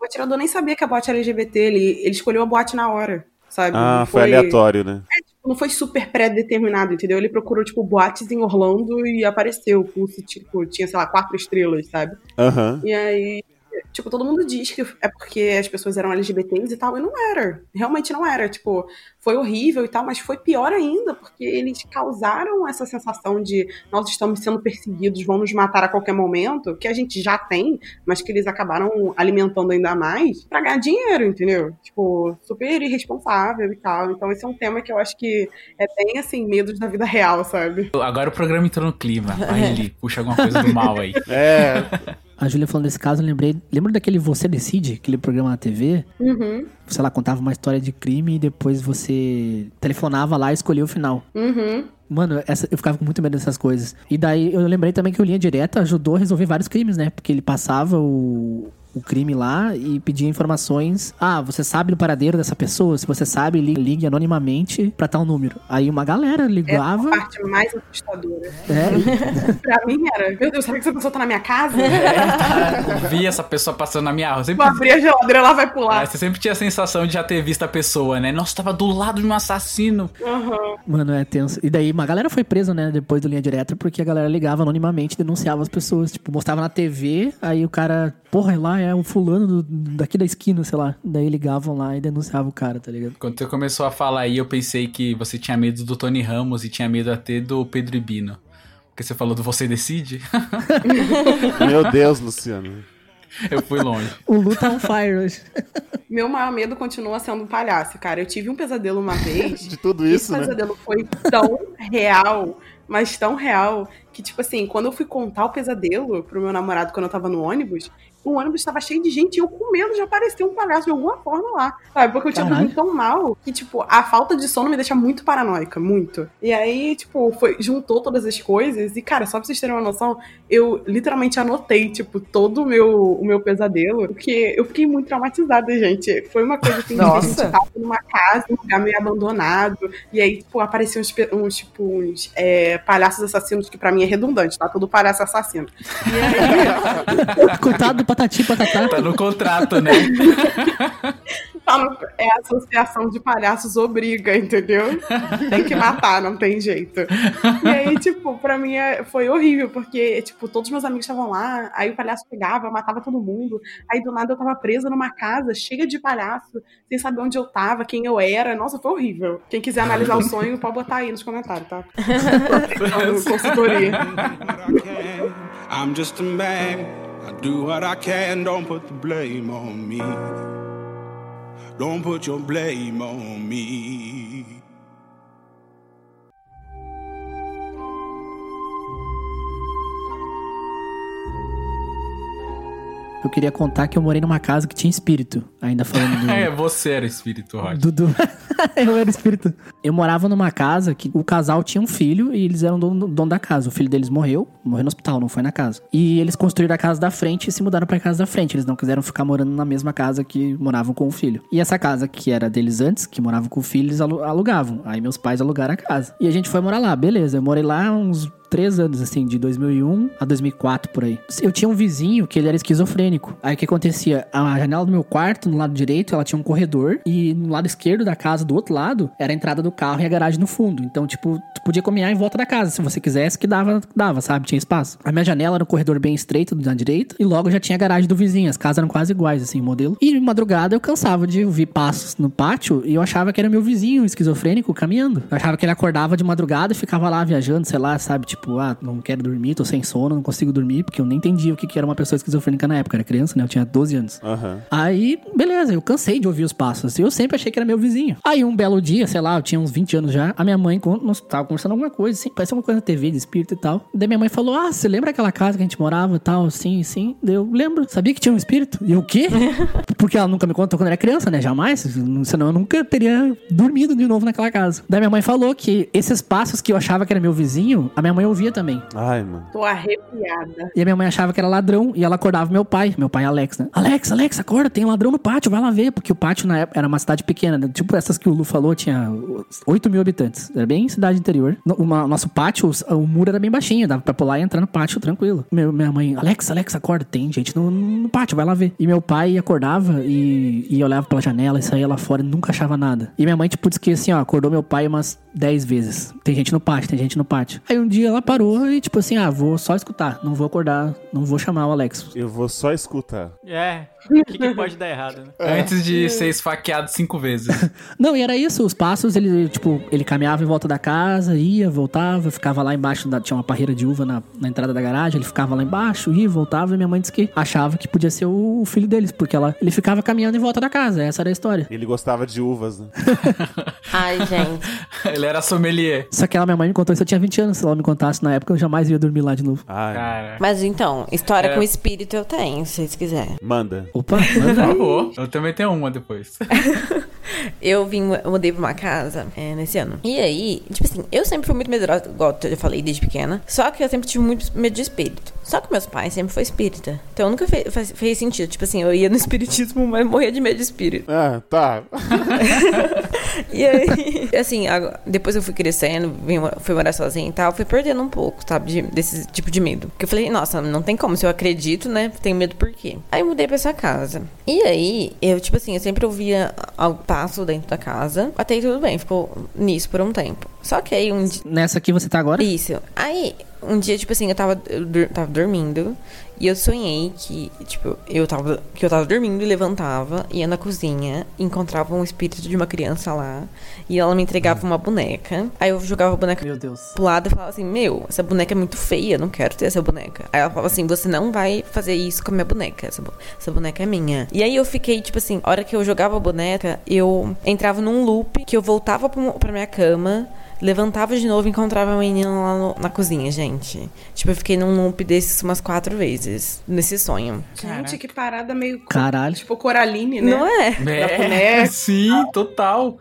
o atirador nem sabia que a boate era LGBT, ele, ele escolheu a boate na hora, sabe? Ah, Não foi aleatório, né? Não foi super pré-determinado, entendeu? Ele procurou, tipo, boates em Orlando e apareceu. O Pulse, tipo, tinha, sei lá, quatro estrelas, sabe? Aham. E aí, tipo, todo mundo diz que é porque as pessoas eram LGBTs e tal, e não era. Realmente não era. Tipo, foi horrível e tal, mas foi pior ainda, porque eles causaram essa sensação de nós estamos sendo perseguidos, vão nos matar a qualquer momento, que a gente já tem, mas que eles acabaram alimentando ainda mais pra ganhar dinheiro, entendeu? Tipo, super irresponsável e tal. Então, esse é um tema que eu acho que é bem assim, medos da vida real, sabe? Agora o programa entrou no clima. Vai, Lili, puxa alguma coisa do mal aí. É, A Júlia falando desse caso, eu lembrei. Lembra daquele Você Decide, aquele programa na TV? Uhum, Sei lá, contava uma história de crime e depois você telefonava lá e escolhia o final. uhum. Mano, essa, eu ficava com muito medo dessas coisas. E daí eu lembrei também que o Linha Direta ajudou a resolver vários crimes, né? Porque ele passava o, o crime lá e pedia informações. Ah, você sabe do paradeiro dessa pessoa? Se você sabe, li- ligue anonimamente pra tal número. Aí uma galera Essa é ligava. a parte mais assustadora. É, Pra mim era, meu Deus, será que essa pessoa tá na minha casa? Eu vi essa pessoa passando na minha rua. Vou Sempre, abrir a geladeira, ela vai pular. Ah, você sempre tinha a sensação de já ter visto a pessoa, né? Nossa, tava do lado de um assassino. Aham. Mano, é tenso. E daí uma galera foi presa, né, depois do Linha Direta, porque a galera ligava anonimamente e denunciava as pessoas. Tipo, mostrava na TV, aí o cara, porra, lá é o fulano do- daqui da esquina, sei lá. Daí ligavam lá e denunciavam o cara, tá ligado? Quando você começou a falar aí, eu pensei que você tinha medo do Tony Ramos e tinha medo até do Pedro Ibino. Porque você falou do Você Decide? meu Deus, Luciano. Eu fui longe. O Lu tá on fire hoje. Meu maior medo continua sendo um palhaço, cara. Eu tive um pesadelo uma vez. De tudo Esse isso, né? pesadelo foi tão real, mas tão real, que, tipo assim, quando eu fui contar o pesadelo pro meu namorado quando eu tava no ônibus, o ônibus tava cheio de gente e eu com medo de aparecer um palhaço de alguma forma lá. Sabe? Porque eu tinha dormido tão mal que, tipo, a falta de sono me deixa muito paranoica, muito. E aí, tipo, foi, juntou todas as coisas e, cara, só pra vocês terem uma noção, eu literalmente anotei, tipo, todo o meu, o meu pesadelo, porque eu fiquei muito traumatizada, gente. Foi uma coisa assim, de Nossa. a gente tava numa casa, um lugar meio abandonado, e aí, tipo, apareciam uns, uns tipo, uns é, palhaços assassinos, que pra mim é redundante, tá? Todo palhaço assassino. E aí, Coitado do Patati Patatá. Tá no contrato, né? é a associação de palhaços obriga, entendeu? Tem que matar, não tem jeito. E aí, tipo, pra mim é- foi horrível, porque, tipo, todos meus amigos estavam lá, aí o palhaço pegava, matava todo mundo, aí do nada eu tava presa numa casa cheia de palhaço, sem saber onde eu tava, quem eu era. Nossa, foi horrível. Quem quiser analisar o sonho, pode botar aí nos comentários, tá? Consultoria. I'm just a man. I do what I can. Don't put the blame on me. Don't put your blame on me. Eu queria contar que eu morei numa casa que tinha espírito. Ainda falando do. É, você era espírito, Rod. Dudu. eu era espírito. Eu morava numa casa que o casal tinha um filho e eles eram dono, dono da casa. O filho deles morreu, morreu no hospital, não foi na casa. E eles construíram a casa da frente e se mudaram pra casa da frente. Eles não quiseram ficar morando na mesma casa que moravam com o filho. E essa casa que era deles antes, que moravam com o filho, eles alu- alugavam. Aí meus pais alugaram a casa. E a gente foi morar lá, beleza. Eu morei lá uns três anos, assim, de 2001 a 2004, por aí. Eu tinha um vizinho que ele era esquizofrênico. Aí o que acontecia? A janela do meu quarto, no lado direito, ela tinha um corredor. E no lado esquerdo da casa, do outro lado, era a entrada do carro e a garagem no fundo. Então, tipo, tu podia caminhar em volta da casa, se você quisesse, que dava, dava, sabe? Tinha espaço. A minha janela era um corredor bem estreito na direita. E logo já tinha a garagem do vizinho. As casas eram quase iguais, assim, o modelo. E de madrugada eu cansava de ouvir passos no pátio e eu achava que era meu vizinho esquizofrênico caminhando. Eu achava que ele acordava de madrugada e ficava lá viajando, sei lá, sabe? Tipo, ah, não quero dormir, tô sem sono, não consigo dormir, porque eu nem entendia o que que era uma pessoa esquizofrênica na época. Era criança, né? Eu tinha 12 anos. Aham. Aí, beleza, eu cansei de ouvir os passos. Eu sempre achei que era meu vizinho. Aí, um belo dia, sei lá, eu tinha uns 20 anos já, a minha mãe nós tava conversando alguma coisa, assim, parece alguma coisa na TV de espírito e tal. Daí minha mãe falou: Ah, você lembra aquela casa que a gente morava e tal? Sim, sim. Daí eu lembro. Sabia que tinha um espírito? E o quê? Porque ela nunca me contou quando era criança, né? Jamais. Senão eu nunca teria dormido de novo naquela casa. Daí minha mãe falou que esses passos que eu achava que era meu vizinho, a minha mãe ouvia também. Ai, mano. Tô arrepiada. E a minha mãe achava que era ladrão e ela acordava meu pai, meu pai Alex, né? Alex, Alex, acorda, tem um ladrão no pátio, vai lá ver. Porque o pátio na época era uma cidade pequena, né? tipo essas que o Lu falou, tinha 8 mil habitantes. Era bem cidade interior. No uma- nosso pátio, o muro era bem baixinho, dava pra pular e entrar no pátio tranquilo. Meu, minha mãe, Alex, Alex, acorda, tem gente no, no pátio, vai lá ver. E meu pai acordava e, e olhava pela janela e saía lá fora e nunca achava nada. E minha mãe, tipo, disse que assim, ó, acordou meu pai umas 10 vezes. Tem gente no pátio, tem gente no pátio. Aí um dia ela parou e, tipo assim, ah, vou só escutar, não vou acordar, não vou chamar o Alex. Eu vou só escutar. É, o que, que pode dar errado, né? Antes de ser esfaqueado cinco vezes. Não, e era isso, os passos, ele, tipo, ele caminhava em volta da casa, ia, voltava, ficava lá embaixo, da, tinha uma parreira de uva na, na entrada da garagem, ele ficava lá embaixo, ia, voltava, e minha mãe disse que achava que podia ser o, o filho deles, porque ela, ele ficava caminhando em volta da casa, essa era a história. Ele gostava de uvas, né? Ai, gente. Ele era sommelier. Só que ela, minha mãe me contou isso, eu tinha 20 anos, se ela me contasse na época, eu jamais ia dormir lá de novo. Ai, Cara. Mas então, história É. com espírito eu tenho, se vocês quiserem. manda. Opa, Por favor. Eu também tenho uma depois. Eu vim, eu mudei pra uma casa é, nesse ano. E aí, tipo assim, eu sempre fui muito medrosa, igual eu já falei desde pequena. Só que eu sempre tive muito medo de espírito. Só que meus pais sempre foi espírita. Então nunca fe- fez, fez sentido. Tipo assim, eu ia no espiritismo, mas morria de medo de espírito. Ah, tá. E aí, assim, depois eu fui crescendo, fui morar sozinha e tal, fui perdendo um pouco, sabe, de- desse tipo de medo. Porque eu falei, nossa, não tem como, se eu acredito, né, tenho medo por quê? Aí eu mudei pra essa casa. E aí, eu, tipo assim, eu sempre ouvia algo passo dentro da casa, até aí tudo bem, ficou nisso por um tempo. Só que aí um dia... Nessa aqui você tá agora? Isso. Aí, um dia, tipo assim, eu tava, eu dur- tava dormindo e eu sonhei que, tipo, eu tava, que eu tava dormindo e levantava, ia na cozinha, encontrava um espírito de uma criança lá e ela me entregava uma boneca. Aí eu jogava a boneca Meu Deus. pro lado e falava assim: Meu, essa boneca é muito feia, não quero ter essa boneca. Aí ela falava assim: Você não vai fazer isso com a minha boneca, essa, bo- essa boneca é minha. E aí eu fiquei, tipo assim, a hora que eu jogava a boneca, eu entrava num loop que eu voltava pra minha cama Levantava de novo e encontrava a menina lá no- na cozinha, gente. Tipo, eu fiquei num loop desses umas quatro vezes, nesse sonho. Gente, que parada meio. Caralho. Tipo Coraline, né? Não é? Da boneca. sim, total.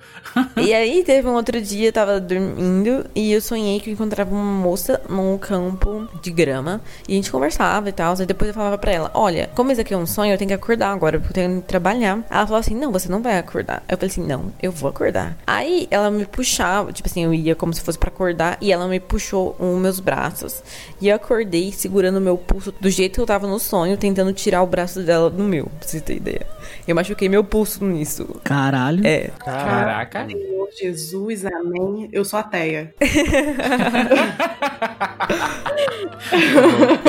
E aí teve um outro dia, eu tava dormindo e eu sonhei que eu encontrava uma moça num campo de grama e a gente conversava e tal. Aí depois eu falava pra ela: Olha, como isso aqui é um sonho, eu tenho que acordar agora, porque eu tenho que trabalhar. Ela falou assim: Não, você não vai acordar. Eu falei assim: Não, eu vou acordar. Aí ela me puxava, tipo assim, eu ia como se fosse pra acordar e ela me puxou os meus braços. E eu acordei segurando o meu pulso do jeito que eu tava no sonho, tentando tirar o braço dela do meu, pra você ter ideia. Eu machuquei meu pulso nisso. Caralho. É. Caraca. Senhor Jesus, amém. Eu sou ateia.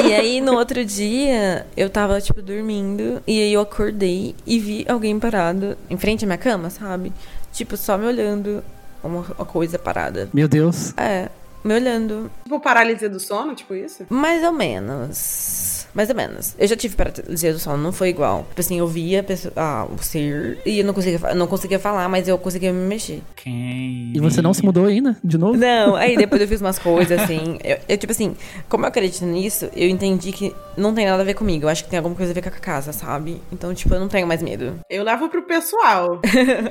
E aí, no outro dia, eu tava, tipo, dormindo. E aí eu acordei e vi alguém parado em frente à minha cama, sabe? Tipo, só me olhando. Uma, uma coisa parada. Meu Deus. É, me olhando. Tipo paralisia do sono, tipo isso? Mais ou menos. Mais ou menos. Eu já tive paralisia do sono, não foi igual. Tipo assim, eu via ah, o ser e eu não conseguia, não conseguia falar, mas eu conseguia me mexer. Quem? E você não se mudou ainda? De novo? Não, aí depois eu fiz umas coisas assim. Eu, eu, tipo assim, como eu acredito nisso, eu entendi que não tem nada a ver comigo. Eu acho que tem alguma coisa a ver com a casa, sabe? Então, tipo, eu não tenho mais medo. Eu levo pro pessoal.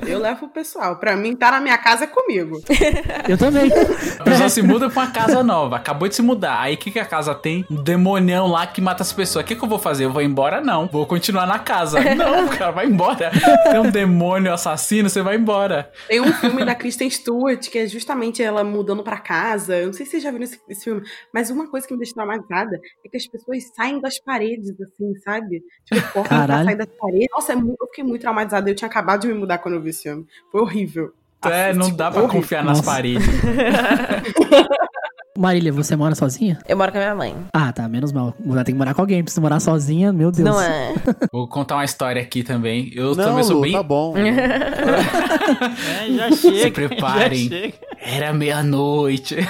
Eu levo pro pessoal. Pra mim, tá na minha casa é comigo. Eu também. A pessoa se muda pra uma casa nova, acabou de se mudar. Aí o que, que a casa tem? Um demonião lá que mata as pessoas. O que, que eu vou fazer? Eu vou embora? Não. Vou continuar na casa. Não, cara, vai embora. Tem um demônio assassino, você vai embora. Tem um filme da Kristen Stewart que é justamente ela mudando pra casa. Eu não sei se vocês já viram esse, esse filme, mas uma coisa que me deixa traumatizada é que as pessoas saem das paredes, assim, sabe? Tipo, correm pra sair das paredes. Nossa, é mu- eu fiquei muito traumatizada. Eu tinha acabado de me mudar quando eu vi esse filme. Foi horrível. É, não Tipo, dá pra horrível. confiar nas Nossa. paredes. Marília, você mora sozinha? Eu moro com a minha mãe. Ah, tá, menos mal. Vai ter que morar com alguém. Você morar sozinha, meu Deus. Não é? Vou contar uma história aqui também. Eu Não, também sou Lu, bem. tá bom. É, já chega. Se preparem. já chega. Era meia-noite.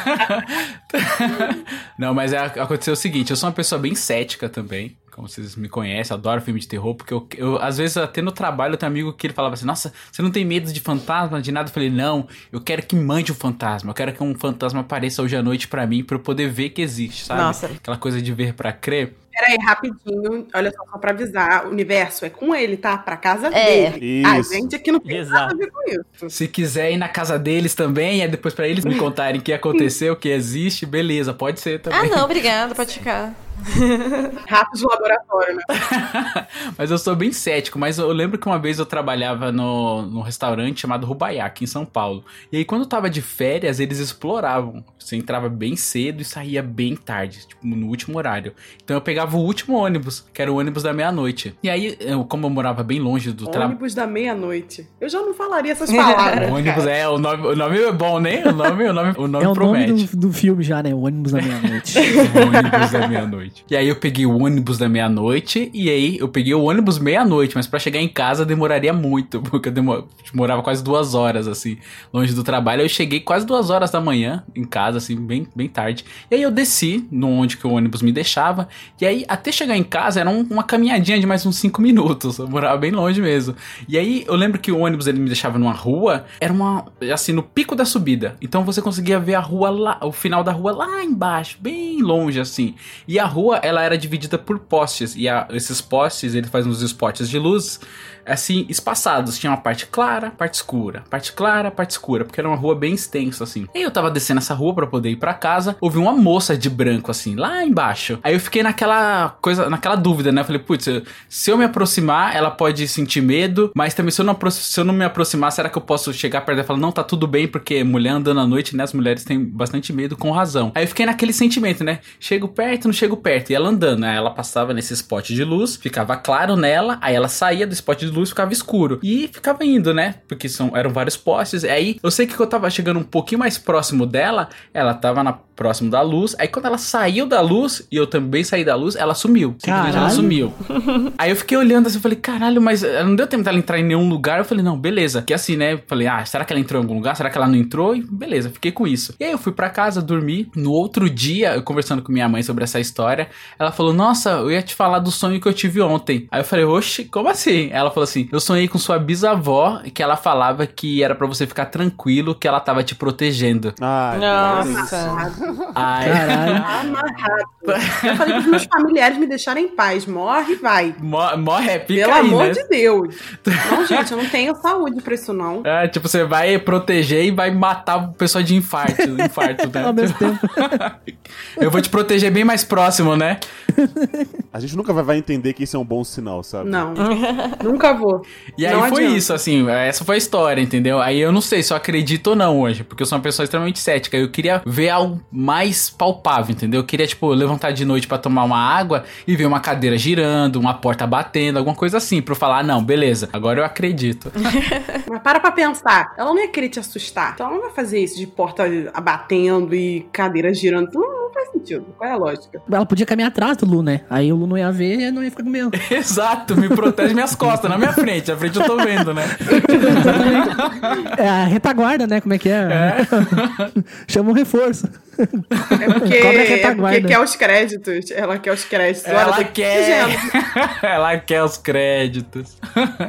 Não, mas é- aconteceu o seguinte: eu sou uma pessoa bem cética também. Como vocês me conhecem, adoro filme de terror, porque eu, eu, às vezes, até no trabalho, eu tenho um amigo que ele falava assim: Nossa, você não tem medo de fantasma, de nada? Eu falei: Não, eu quero que mande um fantasma. Eu quero que um fantasma apareça hoje à noite pra mim, pra eu poder ver que existe, sabe? Nossa. Aquela coisa de ver pra crer. Peraí, rapidinho. Olha só, só pra avisar. O universo é com ele, tá? Pra casa É. dele. A Isso. gente aqui não tem nada a Exato. ver com isso. Se quiser ir na casa deles também, é depois pra eles me contarem o que aconteceu, o que existe, beleza, pode ser também. Ah, não, obrigada, pode ficar. Ratos de laboratório, né? Mas eu sou bem cético, mas eu lembro que uma vez eu trabalhava no, num restaurante chamado Rubaiá, aqui em São Paulo. E aí, quando eu tava de férias, eles exploravam. Você entrava bem cedo e saía bem tarde, tipo, no último horário. Então eu pegava o último ônibus, que era o ônibus da meia-noite. E aí, eu, como eu morava bem longe do trabalho. Ônibus da meia-noite. Eu já não falaria essas palavras. O ônibus cara. é, o nome, o nome é bom, né? O nome, o nome, o nome É o nome promete. do, do filme já, né? O ônibus da meia-noite. O ônibus da meia-noite. E aí eu peguei o ônibus da meia-noite e aí eu peguei o ônibus meia-noite, mas pra chegar em casa demoraria muito, porque eu demo- demorava quase duas horas, assim, longe do trabalho. Eu cheguei quase duas horas da manhã em casa, assim, bem, bem tarde. E aí eu desci no onde que o ônibus me deixava. E aí até chegar em casa era um- uma caminhadinha de mais uns cinco minutos. Eu morava bem longe mesmo. E aí eu lembro que o ônibus ele me deixava numa rua, era uma, assim, no pico da subida. Então você conseguia ver a rua lá, o final da rua lá embaixo, bem longe assim. E a rua, ela era dividida por postes. E a- esses postes, ele faz uns spots de luz, assim, espaçados. Tinha uma parte clara, parte escura. Parte clara, parte escura. Porque era uma rua bem extensa, assim. E eu tava descendo essa rua pra poder ir pra casa. Ouvi uma moça de branco, assim, lá embaixo. Aí eu fiquei naquela coisa, naquela dúvida, né? Eu falei, putz, se eu me aproximar, ela pode sentir medo. Mas também, se eu não, se eu não me aproximar, será que eu posso chegar perto dela e falar, não, tá tudo bem? Porque mulher andando à noite, né? As mulheres têm bastante medo com razão. Aí eu fiquei naquele sentimento, né? Chego perto, não chego perto. E ela andando, né? Ela passava nesse spot de luz, ficava claro nela, aí ela saía do spot de luz, ficava escuro. E ficava indo, né? Porque são, eram vários postes. Aí eu sei que quando eu tava chegando um pouquinho mais próximo dela, ela tava na próximo da luz. Aí quando ela saiu da luz, e eu também saí da luz, ela sumiu. Simplesmente ela sumiu. Aí eu fiquei olhando assim, eu falei, caralho, mas eh, não deu tempo dela entrar em nenhum lugar. Eu falei, não, beleza. Que assim, né? Falei, ah, será que ela entrou em algum lugar? Será que ela não entrou? E beleza, fiquei com isso. E aí eu fui pra casa dormir. No outro dia, eu conversando com minha mãe sobre essa história, ela falou, nossa, eu ia te falar do sonho que eu tive ontem. Aí eu falei, oxe, como assim? Ela falou assim, eu sonhei com sua bisavó, que ela falava que era pra você ficar tranquilo, que ela tava te protegendo. Ai, Nossa. Ai, Amarrado. Eu falei pros meus familiares me deixarem em paz. Morre vai. Mo- morre é pica Pelo aí, amor né? de Deus. Não, gente, eu não tenho saúde pra isso, não. É, tipo, você vai proteger e vai matar o pessoal de infarto, infarto, né? Ao mesmo tempo. Eu vou te proteger bem mais próximo, né? A gente nunca vai- entender que isso é um bom sinal, sabe? Não. Nunca vou. E aí Não foi adianta. isso, assim, essa foi a história, entendeu? Aí eu não sei se eu acredito ou não hoje, porque eu sou uma pessoa extremamente cética. Eu queria ver algo mais palpável, entendeu? Eu queria, tipo, levantar de noite pra tomar uma água e ver uma cadeira girando, uma porta batendo, alguma coisa assim, pra eu falar, ah, não, beleza, agora eu acredito. Mas para pra pensar. Ela não ia querer te assustar. Então ela não vai fazer isso de porta abatendo e cadeira girando. Não, não faz sentido. Qual é a lógica? Ela podia caminhar atrás do Lu, né? Aí o Lu não ia ver e não ia ficar com medo. Exato, me protege minhas costas, na minha frente. A frente eu tô vendo, né? É a retaguarda, né? Como é que é? Chama um reforço. É porque, é retaguarda. porque quer os créditos. Ela quer os créditos. Ela aqui quer. Ela quer os créditos.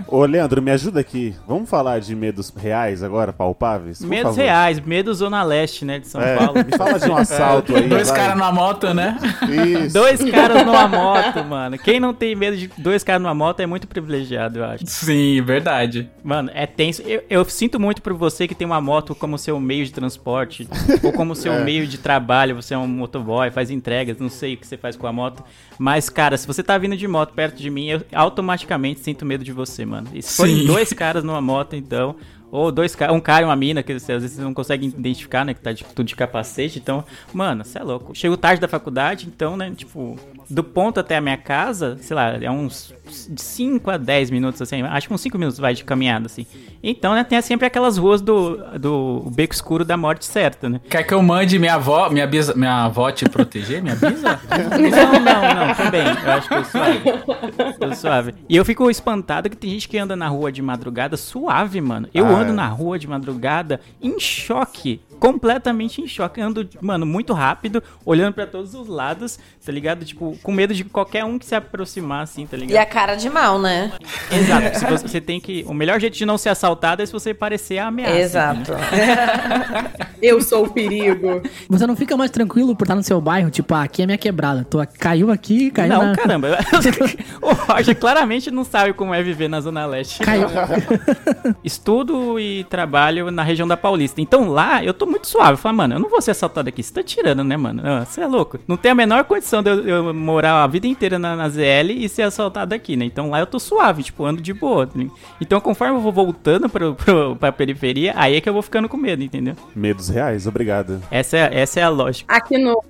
Ô, Leandro, me ajuda aqui. Vamos falar de medos reais agora, palpáveis? Por Medos favor. reais, medo Zona Leste, né, de São É, Paulo. me fala de um assalto aí. Dois caras numa moto, né? Isso. Dois caras numa moto, mano. Quem não tem medo de dois caras numa moto é muito privilegiado, eu acho. Sim, verdade. Mano, é tenso. Eu, eu sinto muito por você que tem uma moto como seu meio de transporte, ou como seu É. meio de trabalho. Você é um motoboy, faz entregas, não sei o que você faz com a moto. Mas, cara, se você tá vindo de moto perto de mim, eu automaticamente sinto medo de você, mano. E se forem dois caras numa moto, então. Ou dois caras, um cara e uma mina, que às vezes você não consegue identificar, né? Que tá de, tudo de capacete. Então, mano, você é louco. Chego tarde da faculdade, então, né? Tipo, do ponto até a minha casa, sei lá, é uns 5 a 10 minutos, assim. Acho que uns 5 minutos vai de caminhada, assim. Então, né? Tem sempre aquelas ruas do, do beco escuro da morte certa, né? Quer que eu mande minha avó, minha, bisa, minha avó te proteger? Minha bisa? Não, não, não, também. Eu acho que eu suave. Tô suave. E eu fico espantado que tem gente que anda na rua de madrugada suave, mano. Eu Ah, ando é. na rua de madrugada em choque. Completamente em choque. Ando, mano, muito rápido, olhando pra todos os lados, tá ligado? Tipo, com medo de qualquer um que se aproximar, assim, tá E ligado? a cara de mal, né? Exato. Se você, você tem que. O melhor jeito de não ser assaltado é se você parecer a ameaça. Exato. Eu sou o perigo. Você não fica mais tranquilo por estar no seu bairro? Tipo, ah, aqui é minha quebrada. Tô, caiu aqui, caiu Não, na... caramba. o Roger claramente não sabe como é viver na Zona Leste. Caiu. Estudo e trabalho na região da Paulista. Então lá eu tô muito suave. Eu falo, mano, eu não vou ser assaltado aqui. Você tá tirando, né, mano? Você é louco. Não tem a menor condição de eu, eu morar a vida inteira na, na ZL e ser assaltado aqui, né? Então lá eu tô suave, tipo, ando de boa. ligado? Então conforme eu vou voltando pro, pro, pra periferia, aí é que eu vou ficando com medo, entendeu? Medos reais, obrigado. Essa é, essa é a lógica. Aqui no,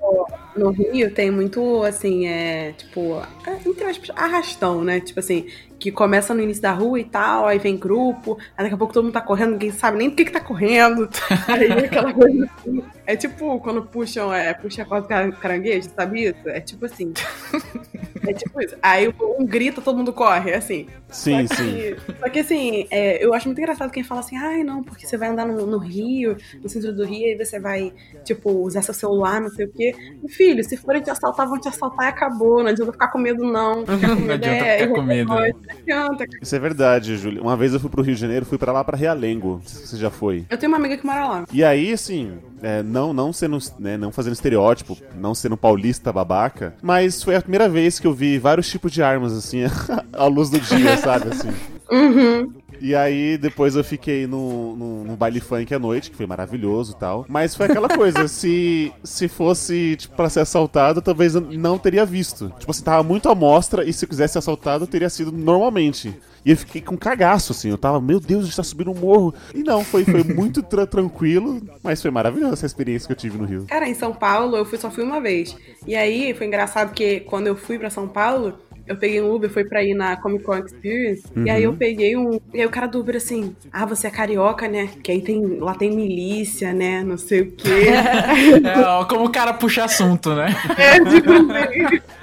no Rio tem muito, assim, é, tipo, é, entre aspas, arrastão, né? Tipo assim, que começa no início da rua e tal, aí vem grupo, aí daqui a pouco todo mundo tá correndo, ninguém sabe nem do que que tá correndo. Aí aquela coisa assim. É tipo quando puxam, é, puxa a corda caranguejo, sabe isso? É tipo assim. É tipo isso. Aí um grita, todo mundo corre, é assim. Sim, Só sim. que, só que assim, é, eu acho muito engraçado quem fala assim, ai não, porque você vai andar no, no Rio, no centro do Rio, e você vai, tipo, usar seu celular, não sei o quê. Filho, se forem te assaltar, vão te assaltar e acabou. Não adianta ficar com medo, não. Não adianta é- ficar com medo. Não adianta. Isso é verdade, Júlio. Uma vez eu fui pro Rio de Janeiro, fui pra lá pra Realengo. Não sei se você já foi. Eu tenho uma amiga que mora lá. E aí, assim, é, não, não sendo, né, não fazendo estereótipo, não sendo paulista babaca, mas foi a primeira vez que eu vi vários tipos de armas, assim, à luz do dia, sabe, assim. Uhum. E aí, depois eu fiquei no, no, no baile funk à noite, que foi maravilhoso e tal. Mas foi aquela coisa, se, se fosse, tipo, pra ser assaltado, talvez eu não teria visto. Tipo assim, tava muito à mostra e se eu quisesse ser assaltado, teria sido normalmente. E eu fiquei com cagaço, assim. Eu tava, meu Deus, a gente tá subindo um morro. E não, foi, foi muito tra- tranquilo, mas foi maravilhosa essa experiência que eu tive no Rio. Cara, em São Paulo eu fui, só fui uma vez. E aí foi engraçado que quando eu fui pra São Paulo, Eu peguei um Uber, foi pra ir na Comic Con Experience. E aí eu Uhum. peguei um. E aí o cara do Uber assim: Ah, você é carioca, né? Que aí tem. Lá tem milícia, né? Não sei o quê. É, ó, como o cara puxa assunto, né? É, tipo.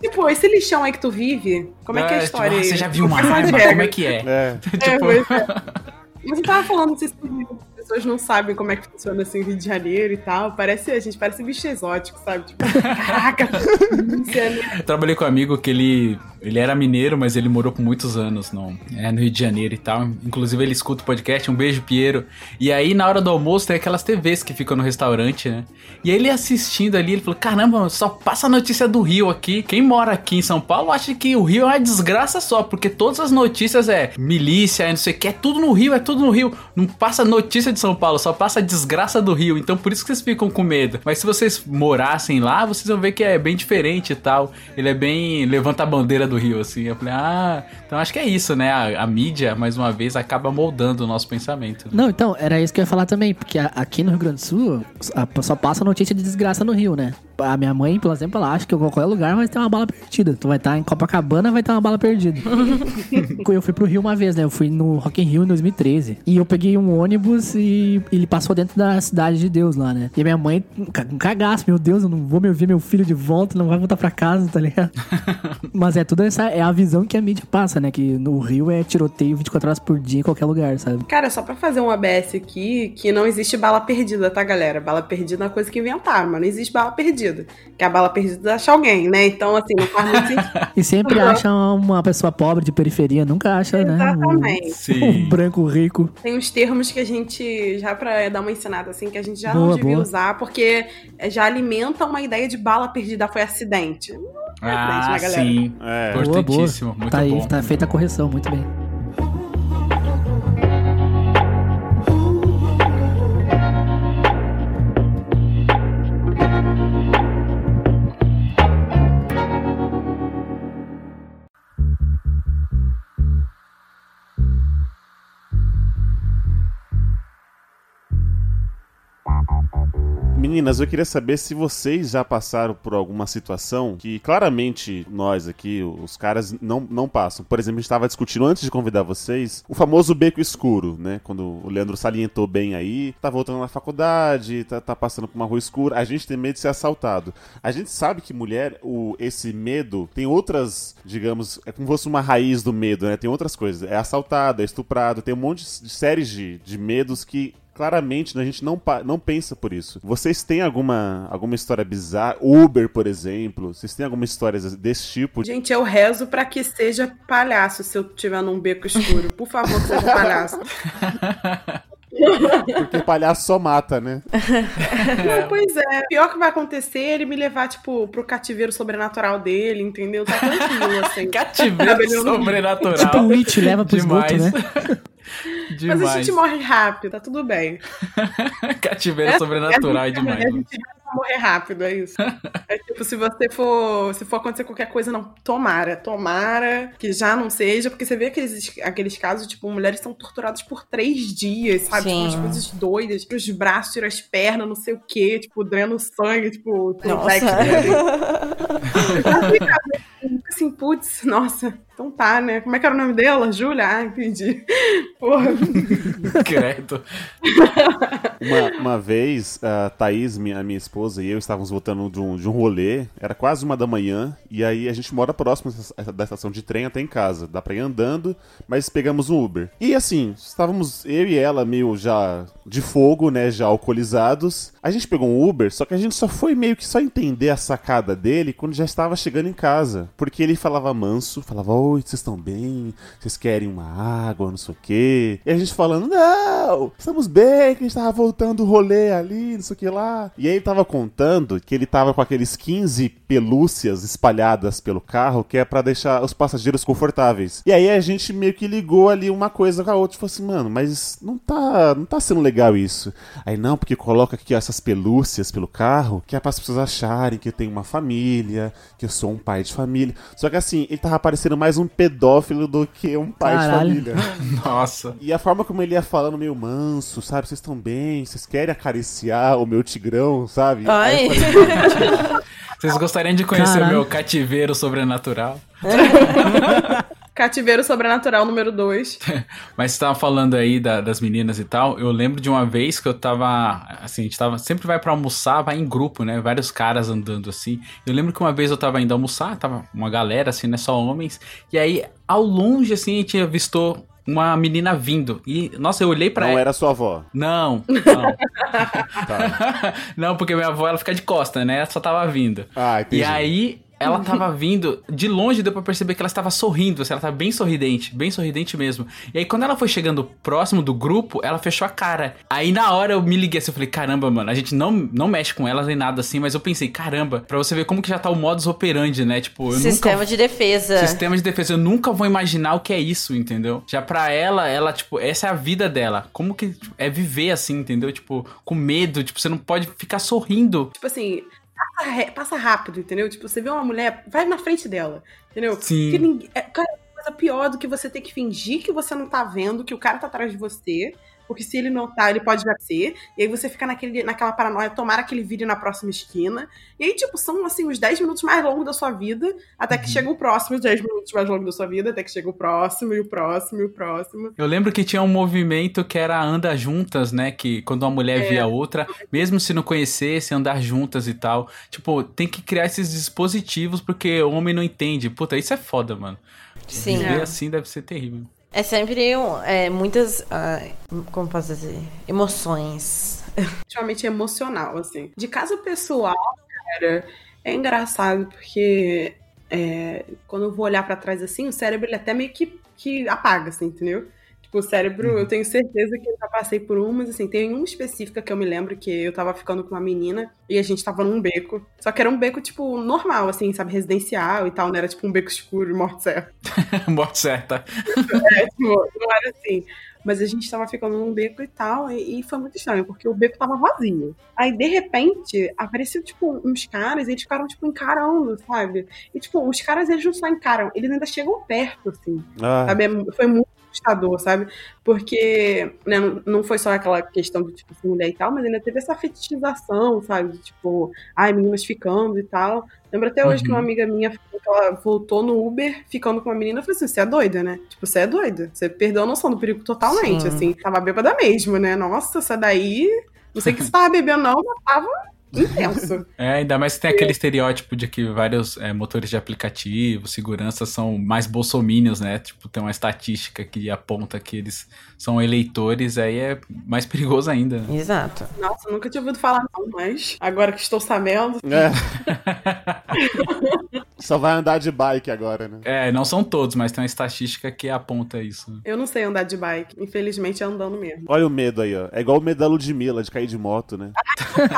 Tipo, esse lixão aí que tu vive, como é que é a É, história tipo, ah, aí? você já viu uma arma? regras? Como é que é? É. É, tipo, pois é. Mas eu tava falando, as pessoas não sabem como é que funciona assim Rio de Janeiro e tal. Parece, a gente parece bicho exótico, sabe? Tipo, caraca? Eu trabalhei com um amigo que ele, ele era mineiro, mas ele morou por muitos anos no, é, no Rio de Janeiro e tal. Inclusive, ele escuta o podcast. Um beijo, Piero. E aí, na hora do almoço, tem aquelas TVs que ficam no restaurante, né? E aí, ele assistindo ali, ele falou: Caramba, só passa a notícia do Rio aqui. Quem mora aqui em São Paulo acha que o Rio é uma desgraça só, porque todas as notícias é milícia, é não sei o que, é tudo no Rio, é tudo no Rio. Não passa notícia de São Paulo, só passa a desgraça do Rio. Então, por isso que vocês ficam com medo. Mas se vocês morassem lá, vocês vão ver que é bem diferente e tal. Ele é bem. levanta a bandeira do Rio, assim. Eu falei, ah, então acho que é isso, né? A, a mídia, mais uma vez, acaba moldando o nosso pensamento. Não, então, era isso que eu ia falar também, porque aqui no Rio Grande do Sul só passa notícia de desgraça no Rio, né? A minha mãe, por exemplo, ela acha que em qualquer lugar vai ter uma bala perdida. Tu vai estar em Copacabana, vai ter uma bala perdida. eu fui pro Rio uma vez, né? Eu fui no Rock in Rio em 2013. E eu peguei um ônibus e ele passou dentro da cidade de Deus lá, né? E a minha mãe, um ca- cagaço, meu Deus, eu não vou me ver meu filho de volta, não vai voltar pra casa, tá ligado? Mas é tudo essa, é a visão que a mídia passa, né? Que no Rio é tiroteio 24 horas por dia em qualquer lugar, sabe? Cara, só pra fazer um ABS aqui, que não existe bala perdida, tá, galera? Bala perdida é uma coisa que inventaram, mas não existe bala perdida. Que a bala perdida acha alguém, né? Então, assim, não faz muito sentido. E sempre acha uma pessoa pobre de periferia, nunca acha, né? Exatamente. Um, Sim. um branco rico. Tem uns termos que a gente, já pra dar uma ensinada assim, que a gente já Boa, não devia boa. usar, porque eh, já alimenta uma ideia de bala perdida foi acidente. Ah, né, galera? sim. É. Boa, boa. Importantíssimo. Muito tá aí, bom. tá feita a correção, muito bem. Meninas, eu queria saber se vocês já passaram por alguma situação que claramente nós aqui, os caras, não, não passam. Por exemplo, a gente estava discutindo antes de convidar vocês o famoso beco escuro, né? Quando o Leandro salientou bem aí, tá voltando na faculdade, tá, tá passando por uma rua escura, a gente tem medo de ser assaltado. A gente sabe que mulher, o, esse medo tem outras, digamos, é como se fosse uma raiz do medo, né? Tem outras coisas. É assaltado, é estuprado, tem um monte de séries de, de medos que claramente a gente não, não pensa por isso. Vocês têm alguma, alguma história bizarra? Uber, por exemplo? Vocês têm alguma história desse tipo? Gente, eu rezo pra que seja palhaço se eu estiver num beco escuro. Por favor, que seja palhaço. Porque palhaço só mata, né? Não, pois é. Pior que vai acontecer é ele me levar, tipo, pro cativeiro sobrenatural dele, entendeu? Tá tranquilo, assim. Cativeiro sobrenatural. Tipo o Witch leva pro Demais. esgoto, né? Mas Demais. a gente morre rápido, tá tudo bem. Cativeiro sobrenatural é demais. A gente vai morrer rápido, é isso. É tipo, se você for. Se for acontecer qualquer coisa, não. Tomara, tomara que já não seja, porque você vê aqueles, aqueles casos, tipo, mulheres são torturadas por três dias, sabe? Tipo, umas Sim. coisas doidas. Os braços, tira as pernas, não sei o quê, tipo, drena o sangue, tipo, Nossa. assim, putz, nossa, então tá, né? Como é que era o nome dela? Júlia? Ah, entendi. Porra. Credo. Uma, uma vez, a Thaís, minha, minha esposa, e eu estávamos voltando de um, de um rolê, era quase uma da manhã, e aí a gente mora próximo da- da estação de trem até em casa. Dá pra ir andando, mas pegamos um Uber. E assim, estávamos eu e ela meio já de fogo, né, já alcoolizados. A gente pegou um Uber, só que a gente só foi meio que só entender a sacada dele quando já estava chegando em casa. Porque ele falava manso, falava, oi, vocês estão bem? Vocês querem uma água, não sei o quê. E a gente falando, não, estamos bem, que a gente tava voltando do rolê ali, não sei o que lá. E aí ele tava contando que ele tava com aqueles 15 pelúcias espalhadas pelo carro, que é pra deixar os passageiros confortáveis. E aí a gente meio que ligou ali uma coisa com a outra, e falou assim, mano, mas não tá, não tá sendo legal isso. Aí não, porque coloca aqui essas pelúcias pelo carro, que é para as pessoas acharem que eu tenho uma família, que eu sou um pai de família. Só que assim, ele tava parecendo mais mais um pedófilo do que um pai Caralho. de família. Nossa. E a forma como ele ia falando meio manso, sabe? Vocês estão bem? Vocês querem acariciar o meu tigrão, sabe? Ai. Falei, Vocês gostariam de conhecer Caralho. o meu cativeiro sobrenatural? Cativeiro Sobrenatural número 2. Mas você tava falando aí da- das meninas e tal. Eu lembro de uma vez que eu tava. Assim, a gente tava. Sempre vai pra almoçar, vai em grupo, né? Vários caras andando assim. Eu lembro que uma vez eu tava indo almoçar, tava uma galera, assim, né? Só homens. E aí, ao longe, assim, a gente avistou uma menina vindo. E, nossa, eu olhei pra não ela. era sua avó. Não, não. Tá. não, porque minha avó ela fica de costa, né? Ela só tava vindo. Ah, entendi. E aí, ela tava vindo, de longe deu pra perceber que ela estava sorrindo, assim, ela tava bem sorridente, bem sorridente mesmo. E aí, quando ela foi chegando próximo do grupo, ela fechou a cara. Aí, na hora, eu me liguei assim, eu falei, caramba, mano, a gente não, não mexe com elas nem nada assim, mas eu pensei, caramba, pra você ver como que já tá o modus operandi, né? Tipo, eu Sistema nunca... de defesa. Sistema de defesa, eu nunca vou imaginar o que é isso, entendeu? Já pra ela, ela, tipo, essa é a vida dela. Como que é viver assim, entendeu? Tipo, com medo, tipo, você não pode ficar sorrindo. Tipo assim, passa, rápido, entendeu? Tipo, você vê uma mulher, vai na frente dela, entendeu? Sim. Porque ninguém, é, cara, é coisa pior do que você ter que fingir que você não tá vendo, que o cara tá atrás de você. Porque se ele não tá, ele pode ver você. E aí você fica naquele, naquela paranoia, tomara que ele vire na próxima esquina. E aí, tipo, são assim, os 10 minutos mais longos da sua vida, até que chega o próximo, os 10 minutos mais longos da sua vida, até que chega o próximo, e o próximo, e o próximo. Eu lembro que tinha um movimento que era anda juntas, né? Que quando uma mulher É. via outra, mesmo se não conhecesse, andar juntas e tal. Tipo, tem que criar esses dispositivos porque o homem não entende. Puta, isso é foda, mano. Sim. Viver É. assim deve ser terrível. É sempre um- é, muitas. ah, como posso dizer? Emoções. extremamente emocional, assim. De caso pessoal, cara, é engraçado porque é, quando eu vou olhar pra trás assim, o cérebro ele até meio que, que apaga, assim, entendeu? Tipo, o cérebro, eu tenho certeza que eu já passei por umas, assim, tem uma específica que eu me lembro que eu tava ficando com uma menina e a gente tava num beco. Só que era um beco, tipo, normal, assim, sabe, residencial e tal, não era tipo um beco escuro, morte certa. Morte certa. É, tipo, não era assim. Mas a gente tava ficando num beco e tal, e, e foi muito estranho, porque o beco tava vazio. Aí, de repente, apareceu, tipo, uns caras, e eles ficaram, tipo, encarando, sabe? E, tipo, os caras, eles não só encaram, eles ainda chegam perto, assim. Ah, Sabe? É- Foi muito assustador, sabe? Porque né, não- não foi só aquela questão de, tipo, mulher e tal, mas ainda teve essa fetichização, sabe? De, tipo, ai, meninas ficando e tal. Lembro até hoje que Uhum. uma amiga minha que ela voltou no Uber ficando com uma menina. Eu falei assim: você é doida, né? Tipo, você é doida. Você perdeu a noção do perigo totalmente, Sim. assim. Tava bêbada mesmo, né? Nossa, essa daí. Não sei o que você tava bebendo, não, mas tava intenso. É, ainda mais que tem aquele estereótipo de que vários é, motores de aplicativo, segurança são mais bolsominions, né? Tipo, tem uma estatística que aponta que eles são eleitores, aí é mais perigoso ainda. né? Exato. Nossa, nunca tinha ouvido falar, não, mas agora que estou sabendo. é. Só vai andar de bike agora, né? É, não são todos, mas tem uma estatística que aponta isso. Eu não sei andar de bike. Infelizmente é andando mesmo. Olha o medo aí, ó. É igual o medo da Ludmilla de cair de moto, né?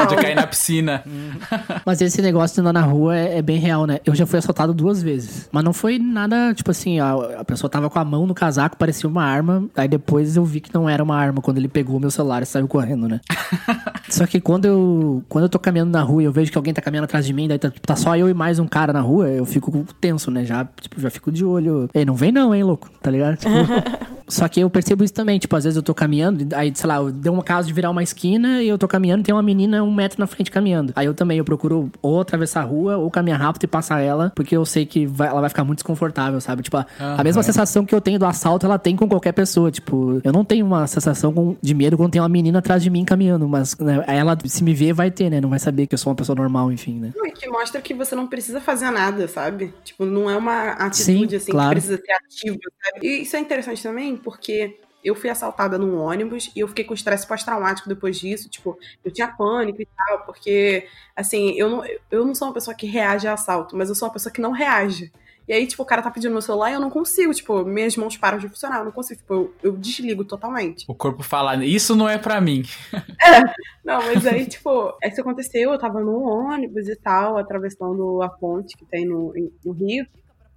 De cair na piscina. Mas esse negócio de andar na rua é, é bem real, né? Eu já fui assaltado duas vezes. Mas não foi nada, tipo assim, a, a pessoa tava com a mão no casaco, parecia uma arma. Aí depois eu vi que não era uma arma quando ele pegou o meu celular e saiu correndo, né? Só que quando eu, quando eu tô caminhando na rua e eu vejo que alguém tá caminhando atrás de mim, daí tá, tipo, tá só eu e mais um cara na rua, eu fico tenso, né? Já, tipo, já fico de olho. Ei, não vem não, hein, louco? Tá ligado? Tipo, só que eu percebo isso também, tipo, às vezes eu tô caminhando, aí, sei lá, eu deu uma caso de virar uma esquina e eu tô caminhando e tem uma menina um metro na frente caminhando. Aí eu também, eu procuro ou atravessar a rua ou caminhar rápido e passar ela, porque eu sei que vai- ela vai ficar muito desconfortável, sabe? Tipo, a, a mesma sensação que eu tenho do assalto, ela tem com qualquer pessoa. Tipo, eu não tenho uma sensação com- de medo quando tem uma menina atrás de mim caminhando, mas né, ela, se me ver, vai ter, né? Não vai saber que eu sou uma pessoa normal, enfim, né? Não, e que mostra que você não precisa fazer nada, sabe? Tipo, não é uma atitude Sim, assim claro. que precisa ser ativa, sabe? E isso é interessante também, porque eu fui assaltada num ônibus e eu fiquei com estresse pós-traumático depois disso. Tipo, eu tinha pânico e tal, porque, assim, eu não, eu não sou uma pessoa que reage a assalto, mas eu sou uma pessoa que não reage. E aí, tipo, o cara tá pedindo meu celular e eu não consigo, tipo, minhas mãos param de funcionar, eu não consigo, tipo, eu, eu desligo totalmente. O corpo fala, isso não é pra mim. Não, mas aí, tipo, isso aconteceu, eu tava num ônibus e tal, atravessando a ponte que tem no, no Rio.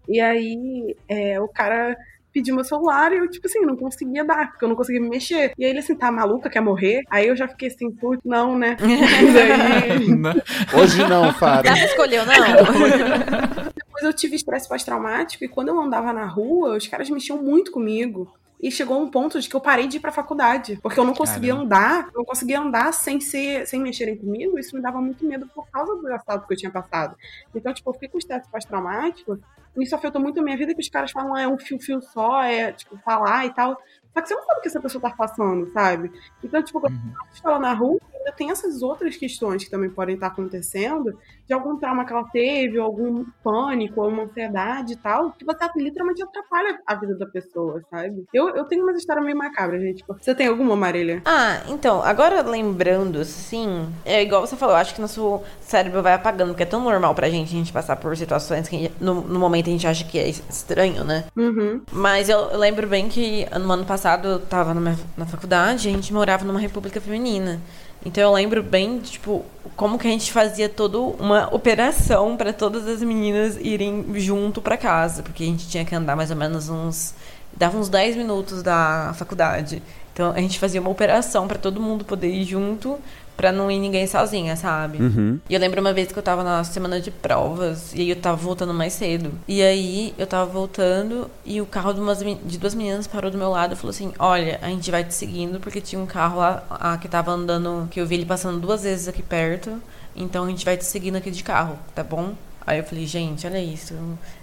E aí, é, o cara pediu meu celular e eu, tipo assim, não conseguia dar, porque eu não conseguia me mexer. E aí ele assim, tá maluca, quer morrer? Aí eu já fiquei assim, putz, não, né? Daí, Né? Hoje não, Fara. Já escolheu, não? depois depois eu tive estresse pós-traumático e quando eu andava na rua, os caras mexiam muito comigo. E chegou um ponto de que eu parei de ir pra faculdade. Porque eu não conseguia Caramba. andar, eu não conseguia andar sem ser, sem mexerem comigo. Isso me dava muito medo por causa do assalto que eu tinha passado. Então, tipo, eu fiquei com estresse pós-traumático. Isso afetou muito a minha vida, que os caras falam, ah, é um fio-fio só, é, tipo, falar e tal. Só que você não sabe o que essa pessoa tá passando, sabe? Então, tipo, quando você fala na rua, ainda tem essas outras questões que também podem estar acontecendo, de algum trauma que ela teve, ou algum pânico, ou uma ansiedade e tal, que você literalmente atrapalha a vida da pessoa, sabe? Eu, eu tenho umas histórias meio macabras, gente. Você tem alguma, Marília? Ah, então, agora lembrando, assim, é igual você falou, eu acho que nosso cérebro vai apagando, porque é tão normal pra gente a gente passar por situações que no, no momento a gente acha que é estranho, né? Uhum. Mas eu, eu lembro bem que no ano passado eu tava na, minha- na faculdade e a gente morava numa república feminina. Então eu lembro bem, tipo, como que a gente fazia toda uma operação pra todas as meninas irem junto pra casa, porque a gente tinha que andar mais ou menos uns dava uns 10 minutos da faculdade. Então a gente fazia uma operação pra todo mundo poder ir junto, pra não ir ninguém sozinha, sabe? Uhum. E eu lembro uma vez que eu tava na semana de provas e aí eu tava voltando mais cedo. E aí eu tava voltando e o carro de, umas, de duas meninas parou do meu lado e falou assim: Olha, a gente vai te seguindo porque tinha um carro lá que tava andando, que eu vi ele passando duas vezes aqui perto. Então a gente vai te seguindo aqui de carro, tá bom? Aí eu falei, gente, olha isso.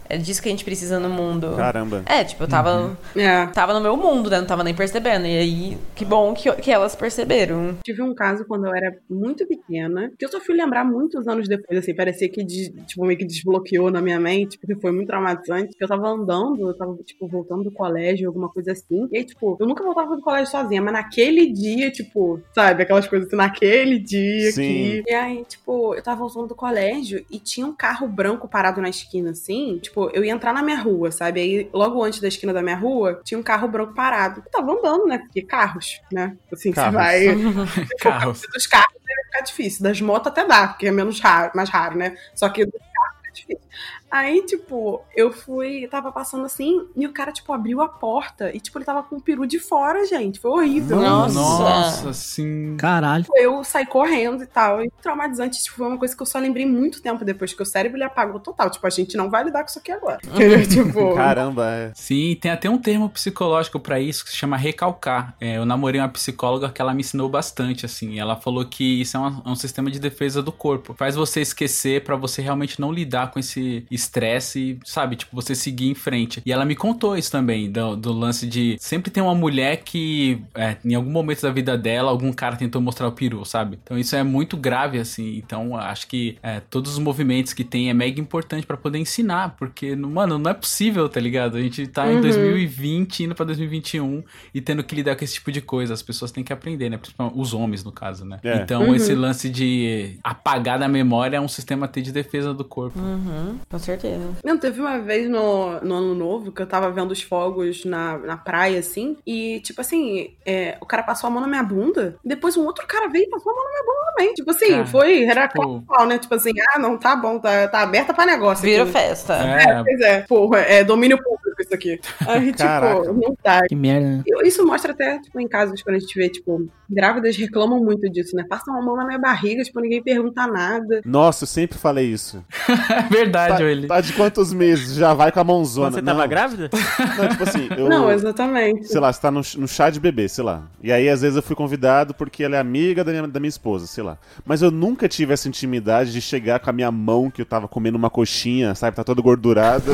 É disso que a gente precisa no mundo. Caramba. É, tipo, eu tava, Uhum. É. tava no meu mundo, né? Não tava nem percebendo. E aí, que bom que, que elas perceberam. Tive um caso quando eu era muito pequena, que eu só fui lembrar muitos anos depois, assim, parecia que, de- tipo, meio que desbloqueou na minha mente, porque foi muito traumatizante. Eu tava andando, eu tava, tipo, voltando do colégio, alguma coisa assim, e aí, tipo, eu nunca voltava do colégio sozinha, mas naquele dia, tipo, sabe, aquelas coisas assim, naquele dia Sim. que... E aí, tipo, eu tava voltando do colégio e tinha um carro branco parado na esquina, assim, tipo, eu ia entrar na minha rua, sabe? Aí, logo antes da esquina da minha rua, tinha um carro branco parado. Eu tava andando, né? Porque carros, né? Assim, Carros. você vai... Carros. Dos carros vai ficar difícil. Das motos até dá, porque é menos raro, mais raro, né? Só que dos carros é difícil. Aí, tipo, eu fui, tava passando assim, e o cara, tipo, abriu a porta e, tipo, ele tava com o peru de fora, gente. Foi horrível. Nossa. Nossa, sim. Caralho. Eu saí correndo e tal. E traumatizante, tipo, foi uma coisa que eu só lembrei muito tempo depois, que o cérebro ele apagou total. Tipo, a gente não vai lidar com isso aqui agora. Tipo. Caramba, é. Sim, tem até um termo psicológico pra isso que se chama recalcar. É, eu namorei uma psicóloga que ela me ensinou bastante, assim. Ela falou que isso é um, é um sistema de defesa do corpo. Faz você esquecer pra você realmente não lidar com esse estresse e, sabe, tipo, você seguir em frente. E ela me contou isso também, do, do lance de sempre tem uma mulher que, é, em algum momento da vida dela, algum cara tentou mostrar o peru, sabe? Então isso é muito grave, assim. Então acho que é, todos os movimentos que tem é mega importante pra poder ensinar, porque, mano, não é possível, tá ligado? A gente tá em Uhum. 2020, indo pra 2021 e tendo que lidar com esse tipo de coisa. As pessoas têm que aprender, né? Principalmente os homens, no caso, né? É. Então Uhum. esse lance de apagar da memória é um sistema T de defesa do corpo. Uhum, com certeza. Não, teve uma vez no, no ano novo que eu tava vendo os fogos na, na praia, assim, e, tipo assim, é, o cara passou a mão na minha bunda, depois um outro cara veio e passou a mão na minha bunda também. Tipo assim, Cara, foi, era tipo- claro, né? Tipo assim, ah, não, tá bom, tá, tá aberta pra negócio. Virou aqui. festa. É, Pois é, porra, é domínio público isso aqui. Aí, tipo, não dá. Que merda. né? Isso mostra até, tipo, em casos quando a gente vê, tipo, grávidas reclamam muito disso, né? Passam a mão na minha barriga, tipo, ninguém pergunta nada. Nossa, eu sempre falei isso. é verdade, Tá, ele. tá de quantos meses? Já vai com a mãozona. Quando você não, tava grávida? Não, tipo assim, eu... Não, exatamente. Sei lá, você tá no, no chá de bebê, sei lá. E aí, às vezes, eu fui convidado porque ela é amiga da minha, da minha esposa, sei lá. Mas eu nunca tive essa intimidade de chegar com a minha mão, que eu tava comendo uma coxinha, sabe? Tá toda gordurada.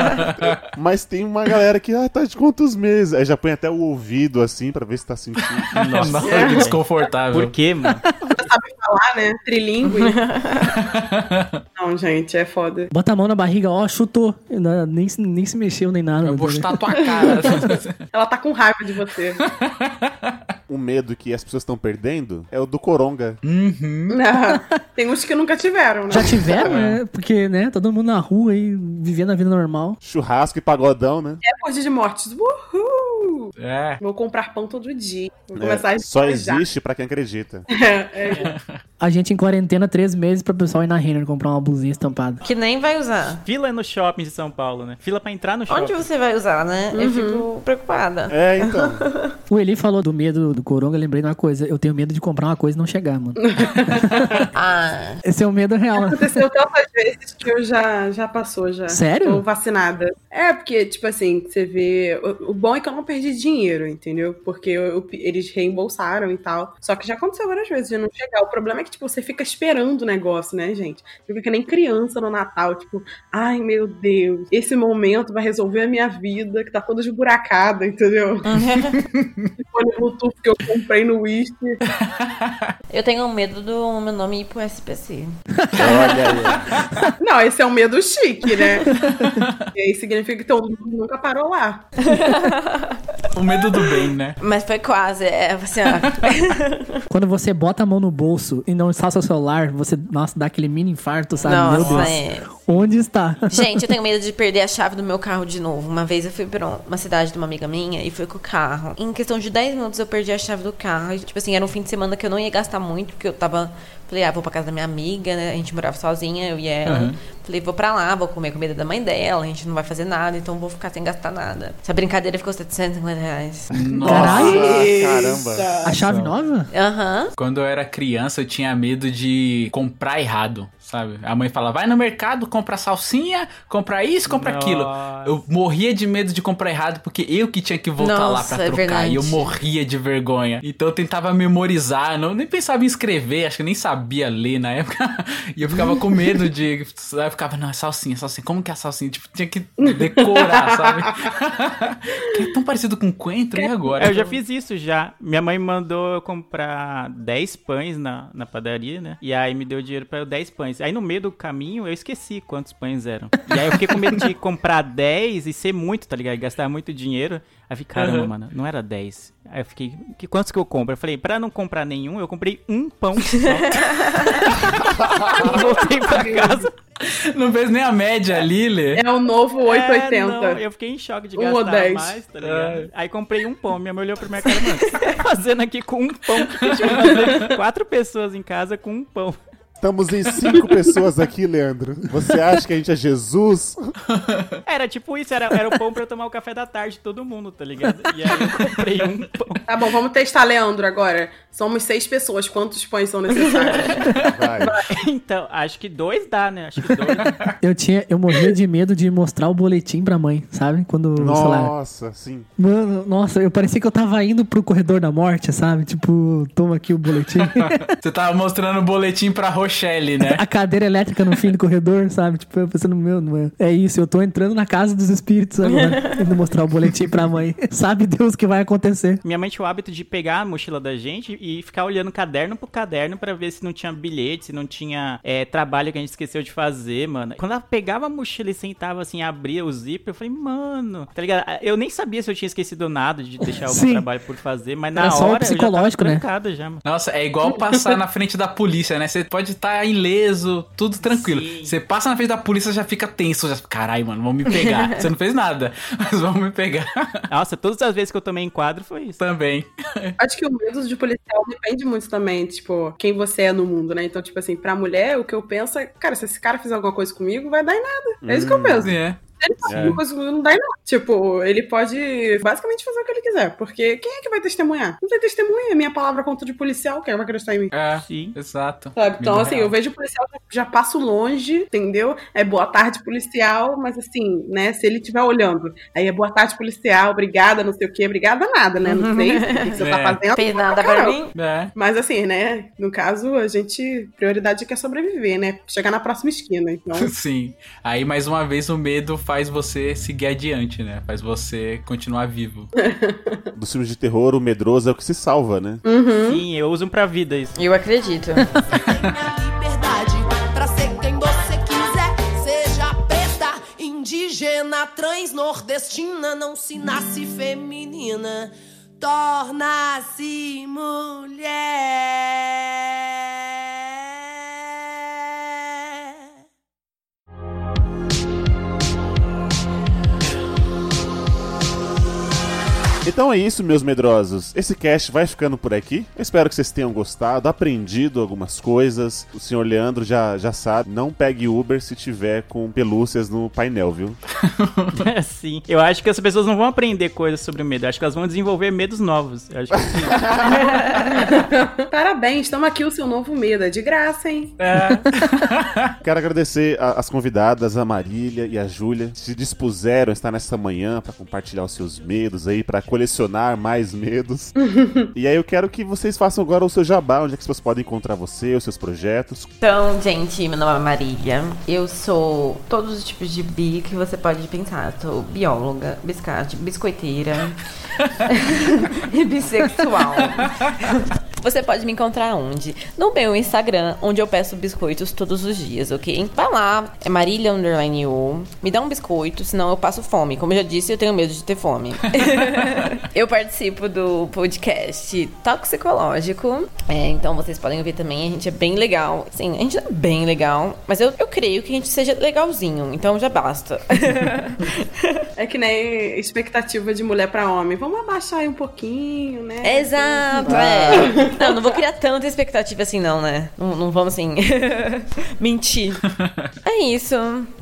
Mas tem uma galera que, ah, tá de quantos meses? Aí já põe até o ouvido assim pra ver se tá sentindo. Nossa, que desconfortável. Por quê, mano? Falar, né? Trilingue. não, gente, é foda. Bota a mão na barriga, ó, chutou. Nem, se- nem se mexeu, nem nada. Eu vou chutar a tua cara. Ela tá com raiva de você. Um medo que as pessoas estão perdendo é o do coronga. Tem uns que nunca tiveram, né? Já tiveram, né? Porque, né, todo mundo na rua aí, vivendo a vida normal. Churrasco e pagodão, né? Recorde de mortes. Uhul! É. Vou comprar pão todo dia. Vou É, começar a só existe pra quem acredita. É, é. Yeah. A gente em quarentena três meses pra pessoal ir na Renner comprar uma blusinha estampada. Que nem vai usar. Fila no shopping de São Paulo, né? Fila pra entrar no shopping. Onde você vai usar, né? Eu fico preocupada. É, então. O Eli falou do medo do coronga, eu lembrei de uma coisa. Eu tenho medo de comprar uma coisa e não chegar, mano. Ah, Esse é o medo real. Aconteceu tantas vezes que eu já, já passou já. Sério? Tô vacinada. É, porque, tipo assim, você vê. O, o bom é que eu não perdi dinheiro, entendeu? Porque eu- eu- eles reembolsaram e tal. Só que já aconteceu várias vezes de não chegar. O problema é que, tipo, você fica esperando o negócio, né, gente? Você fica que nem criança no Natal, tipo, ai meu Deus, esse momento vai resolver a minha vida, que tá toda esburacada, entendeu? Fone Bluetooth que eu comprei no Wish. eu tenho medo do meu nome ir pro SPC. Olha aí. Não, esse é um medo chique, né? e aí significa que todo mundo nunca parou lá. O medo do bem, né? Mas foi quase. É assim, ó. Quando você bota a mão no bolso e não está o seu celular, você, nossa, dá aquele mini infarto, sabe? Meu Nossa, Deus. é. Onde está? Gente, eu tenho medo de perder a chave do meu carro de novo. Uma vez eu fui pra uma cidade de uma amiga minha e fui com o carro. Em questão de 10 minutos eu perdi a chave do carro. E, tipo assim, era um fim de semana que eu não ia gastar muito, porque eu tava. Falei, ah, vou pra casa da minha amiga, né? A gente morava sozinha, eu e ela. Uhum. Falei, vou pra lá, vou comer comida da mãe dela, a gente não vai fazer nada, então vou ficar sem gastar nada. Essa brincadeira ficou 750 reais. Caralho! Caramba. A chave nova? Aham. Quando eu era criança, eu tinha medo de comprar errado, sabe? A mãe fala, vai no mercado, compra salsinha, compra isso, compra aquilo. Nossa. Eu morria de medo de comprar errado, porque eu que tinha que voltar lá Nossa, pra é trocar. verdade. e eu morria de vergonha. Então eu tentava memorizar, não, nem pensava em escrever, acho que eu nem sabia ler na época. e eu ficava com medo de. Ficava, não, é salsinha, salsinha. Como que é salsinha? Tipo, tinha que decorar, sabe? que é tão parecido com coentro, e agora? É, eu já fiz isso já. Minha mãe mandou eu comprar 10 pães na, na padaria, né? E aí me deu dinheiro pra eu 10 pães. Aí no meio do caminho eu esqueci quantos pães eram. E aí eu fiquei com medo de comprar 10 e ser muito, tá ligado? E gastar muito dinheiro. Aí fiquei, caramba, Uhum. mano, não era 10. Aí eu fiquei, que, quantos que eu compro? Eu falei, pra não comprar nenhum, eu comprei um pão só. Voltei pra casa. Não fez nem a média ali, Lê. É o novo 880. É, não, eu fiquei em choque de Um gastar ou dez. mais, tá ligado? Aí comprei um pão. Minha mãe olhou pra minha cara, mano, o que você tá fazendo aqui com um pão? Que a gente vai fazer quatro pessoas em casa com um pão. Estamos em cinco pessoas aqui, Leandro. Você acha que a gente é Jesus? Era tipo isso, era, era o pão pra eu tomar o café da tarde de todo mundo, tá ligado? E aí eu comprei um pão. Tá bom, vamos testar, Leandro, agora. Somos seis pessoas. Quantos pães são necessários? Vai. Então, acho que dois dá, né? Acho que dois. Eu tinha, eu morria de medo de mostrar o boletim pra mãe, sabe? Quando, sei lá. Nossa, sim. Mano, nossa, eu parecia que eu tava indo pro corredor da morte, sabe? Tipo, toma aqui o boletim. Você tava mostrando o boletim pra Rochelle, né? A cadeira elétrica no fim do corredor, sabe? Tipo, eu pensando, meu, não é. É isso, eu tô entrando na casa dos espíritos agora. Indo mostrar o boletim pra mãe. Sabe Deus o que vai acontecer. Minha mãe tinha o hábito de pegar a mochila da gente e ficar olhando caderno por caderno pra ver se não tinha bilhete, se não tinha é, trabalho que a gente esqueceu de fazer, mano. Quando ela pegava a mochila e sentava assim, abria o zíper, eu falei, mano, tá ligado? Eu nem sabia se eu tinha esquecido nada de deixar algum Sim. trabalho por fazer, mas na Era só o hora psicológico, eu já né? já, mano. Nossa, é igual passar na frente da polícia, né? Você pode estar ileso, tudo tranquilo. Sim. Você passa na frente da polícia, já fica tenso. Já... Caralho, mano, vão me pegar. Você não fez nada, mas vão me pegar Nossa, todas as vezes que eu tomei enquadro foi isso. também. Acho que o medo de policial depende muito também, tipo, quem você é no mundo, né? Então, tipo assim, pra mulher, o que eu penso é, cara, se esse cara fizer alguma coisa comigo, vai dar em nada. É isso que eu penso. É. Ele faz É. coisa não dá em nada. Tipo, ele pode basicamente fazer o que ele quiser. Porque quem é que vai testemunhar? Não tem testemunha. Minha palavra conta de policial, quem vai acreditar em mim? É, Sim. exato. Sabe? Então, assim, real. eu vejo o policial, já, passo longe, entendeu? É boa tarde, policial, mas assim, né? Se ele estiver olhando, aí é boa tarde, policial, obrigada, não sei o quê, obrigada nada, né? Não sei o que que você É. tá fazendo. Fez nada pra mim. É. Mas assim, né? No caso, a gente. Prioridade é sobreviver, né? Chegar na próxima esquina. Então. Sim. Aí, mais uma vez, o medo faz você seguir adiante, né? Faz você continuar vivo. Dos filmes de terror, o medroso é o que se salva, né? Sim, eu uso pra vida isso. Eu acredito. liberdade pra ser quem você quiser. Seja preta, indígena, trans, nordestina, não se nasce feminina, torna-se mulher. Então é isso, meus medrosos. Esse cast vai ficando por aqui. Eu espero que vocês tenham gostado, aprendido algumas coisas. O senhor Leandro já, já sabe, não pegue Uber se tiver com pelúcias no painel, viu? É, sim. Eu acho que as pessoas não vão aprender coisas sobre o medo. Eu acho que elas vão desenvolver medos novos. Eu acho que sim. Parabéns, estamos aqui o seu novo medo. É de graça, hein? Quero agradecer a- as convidadas, a Marília e a Júlia, que se dispuseram a estar nessa manhã para compartilhar os seus medos aí, para colecionar mais medos. e aí eu quero que vocês façam agora o seu jabá, onde é que as pessoas podem encontrar você, os seus projetos. Então, gente, meu nome é Marília. Eu sou todos os tipos de bi que você pode pensar. Sou bióloga, biscate, biscoiteira e bissexual. Você pode me encontrar onde? No meu Instagram, onde eu peço biscoitos todos os dias, ok? Vai lá, é Marília Underline U. Me dá um biscoito, senão eu passo fome. Como eu já disse, eu tenho medo de ter fome. eu participo do podcast Toxicológico. É, então vocês podem ouvir também. A gente é bem legal. Sim, a gente é bem legal. Mas eu, eu creio que a gente seja legalzinho. Então já basta. É que nem expectativa de mulher pra homem. Vamos abaixar aí um pouquinho, né? Exato, é. Não, não vou criar tanta expectativa assim, não, né? Não, não vamos assim. mentir. É isso.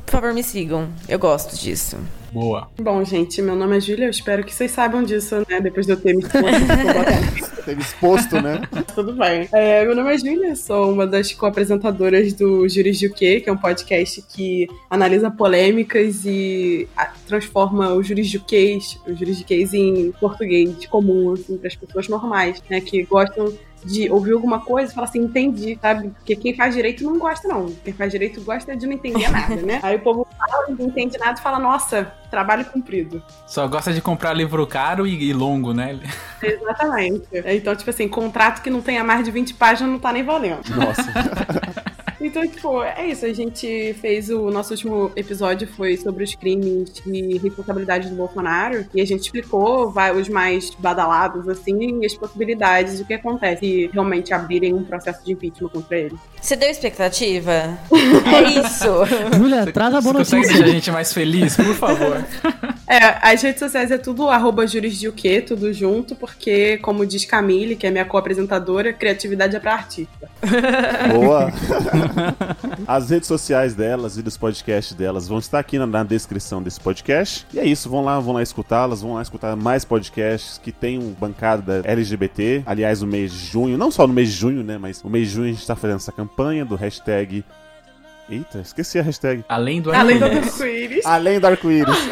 Por favor, me sigam. Eu gosto disso. Boa. Bom, gente, meu nome é Júlia. Eu espero que vocês saibam disso, né? Depois de eu ter me exposto. Teve exposto, né? Tudo bem. É, meu nome é Júlia, sou uma das co-apresentadoras do Juris de O Quê, que é um podcast que analisa polêmicas e transforma o juridiquês, o juridiquês em português comum, assim, para as pessoas normais, né? Que gostam de ouvir alguma coisa e falar assim, entendi, sabe? Porque quem faz direito não gosta, não. Quem faz direito gosta de não entender nada, né? Aí o povo fala, não entende nada e fala, nossa, trabalho cumprido. Só gosta de comprar livro caro e, e longo, né? Exatamente. Então, tipo assim, contrato que não tenha mais de 20 páginas não tá nem valendo. Nossa. Então, tipo, é isso. A gente fez o nosso último episódio foi sobre os crimes e responsabilidade do Bolsonaro. E a gente explicou vai, os mais badalados, assim, e as possibilidades do que acontece se realmente abrirem um processo de impeachment contra ele. Você deu expectativa? é isso. Júlia, traz a boa Você notícia. deixar a gente mais feliz, por favor? É, as redes sociais é tudo arroba juris de o quê, tudo junto, porque, como diz Camille, que é minha co-apresentadora, criatividade é pra artista. Boa! As redes sociais delas e dos podcasts delas vão estar aqui na, na descrição desse podcast. E é isso, vão lá, vão lá escutá-las, vão lá escutar mais podcasts que tem um bancada da LGBT. Aliás, o mês de junho, não só no mês de junho, né? Mas o mês de junho a gente tá fazendo essa campanha do hashtag. Eita, esqueci a hashtag. Além do Além do arco-íris. Além do arco-íris.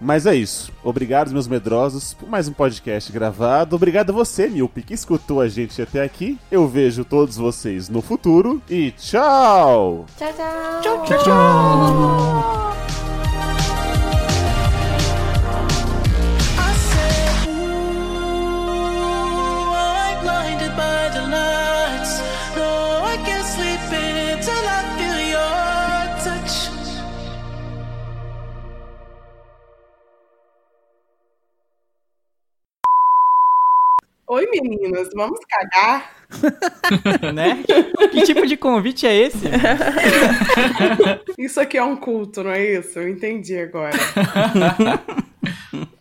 Mas é isso. Obrigado, meus medrosos, por mais um podcast gravado. Obrigado a você, Milpe, que escutou a gente até aqui. Eu vejo todos vocês no futuro e tchau! Tchau, tchau. Tchau, tchau. I Oi, meninas, vamos cagar? né? Que tipo de convite é esse? Isso aqui é um culto, não é isso? Eu entendi agora.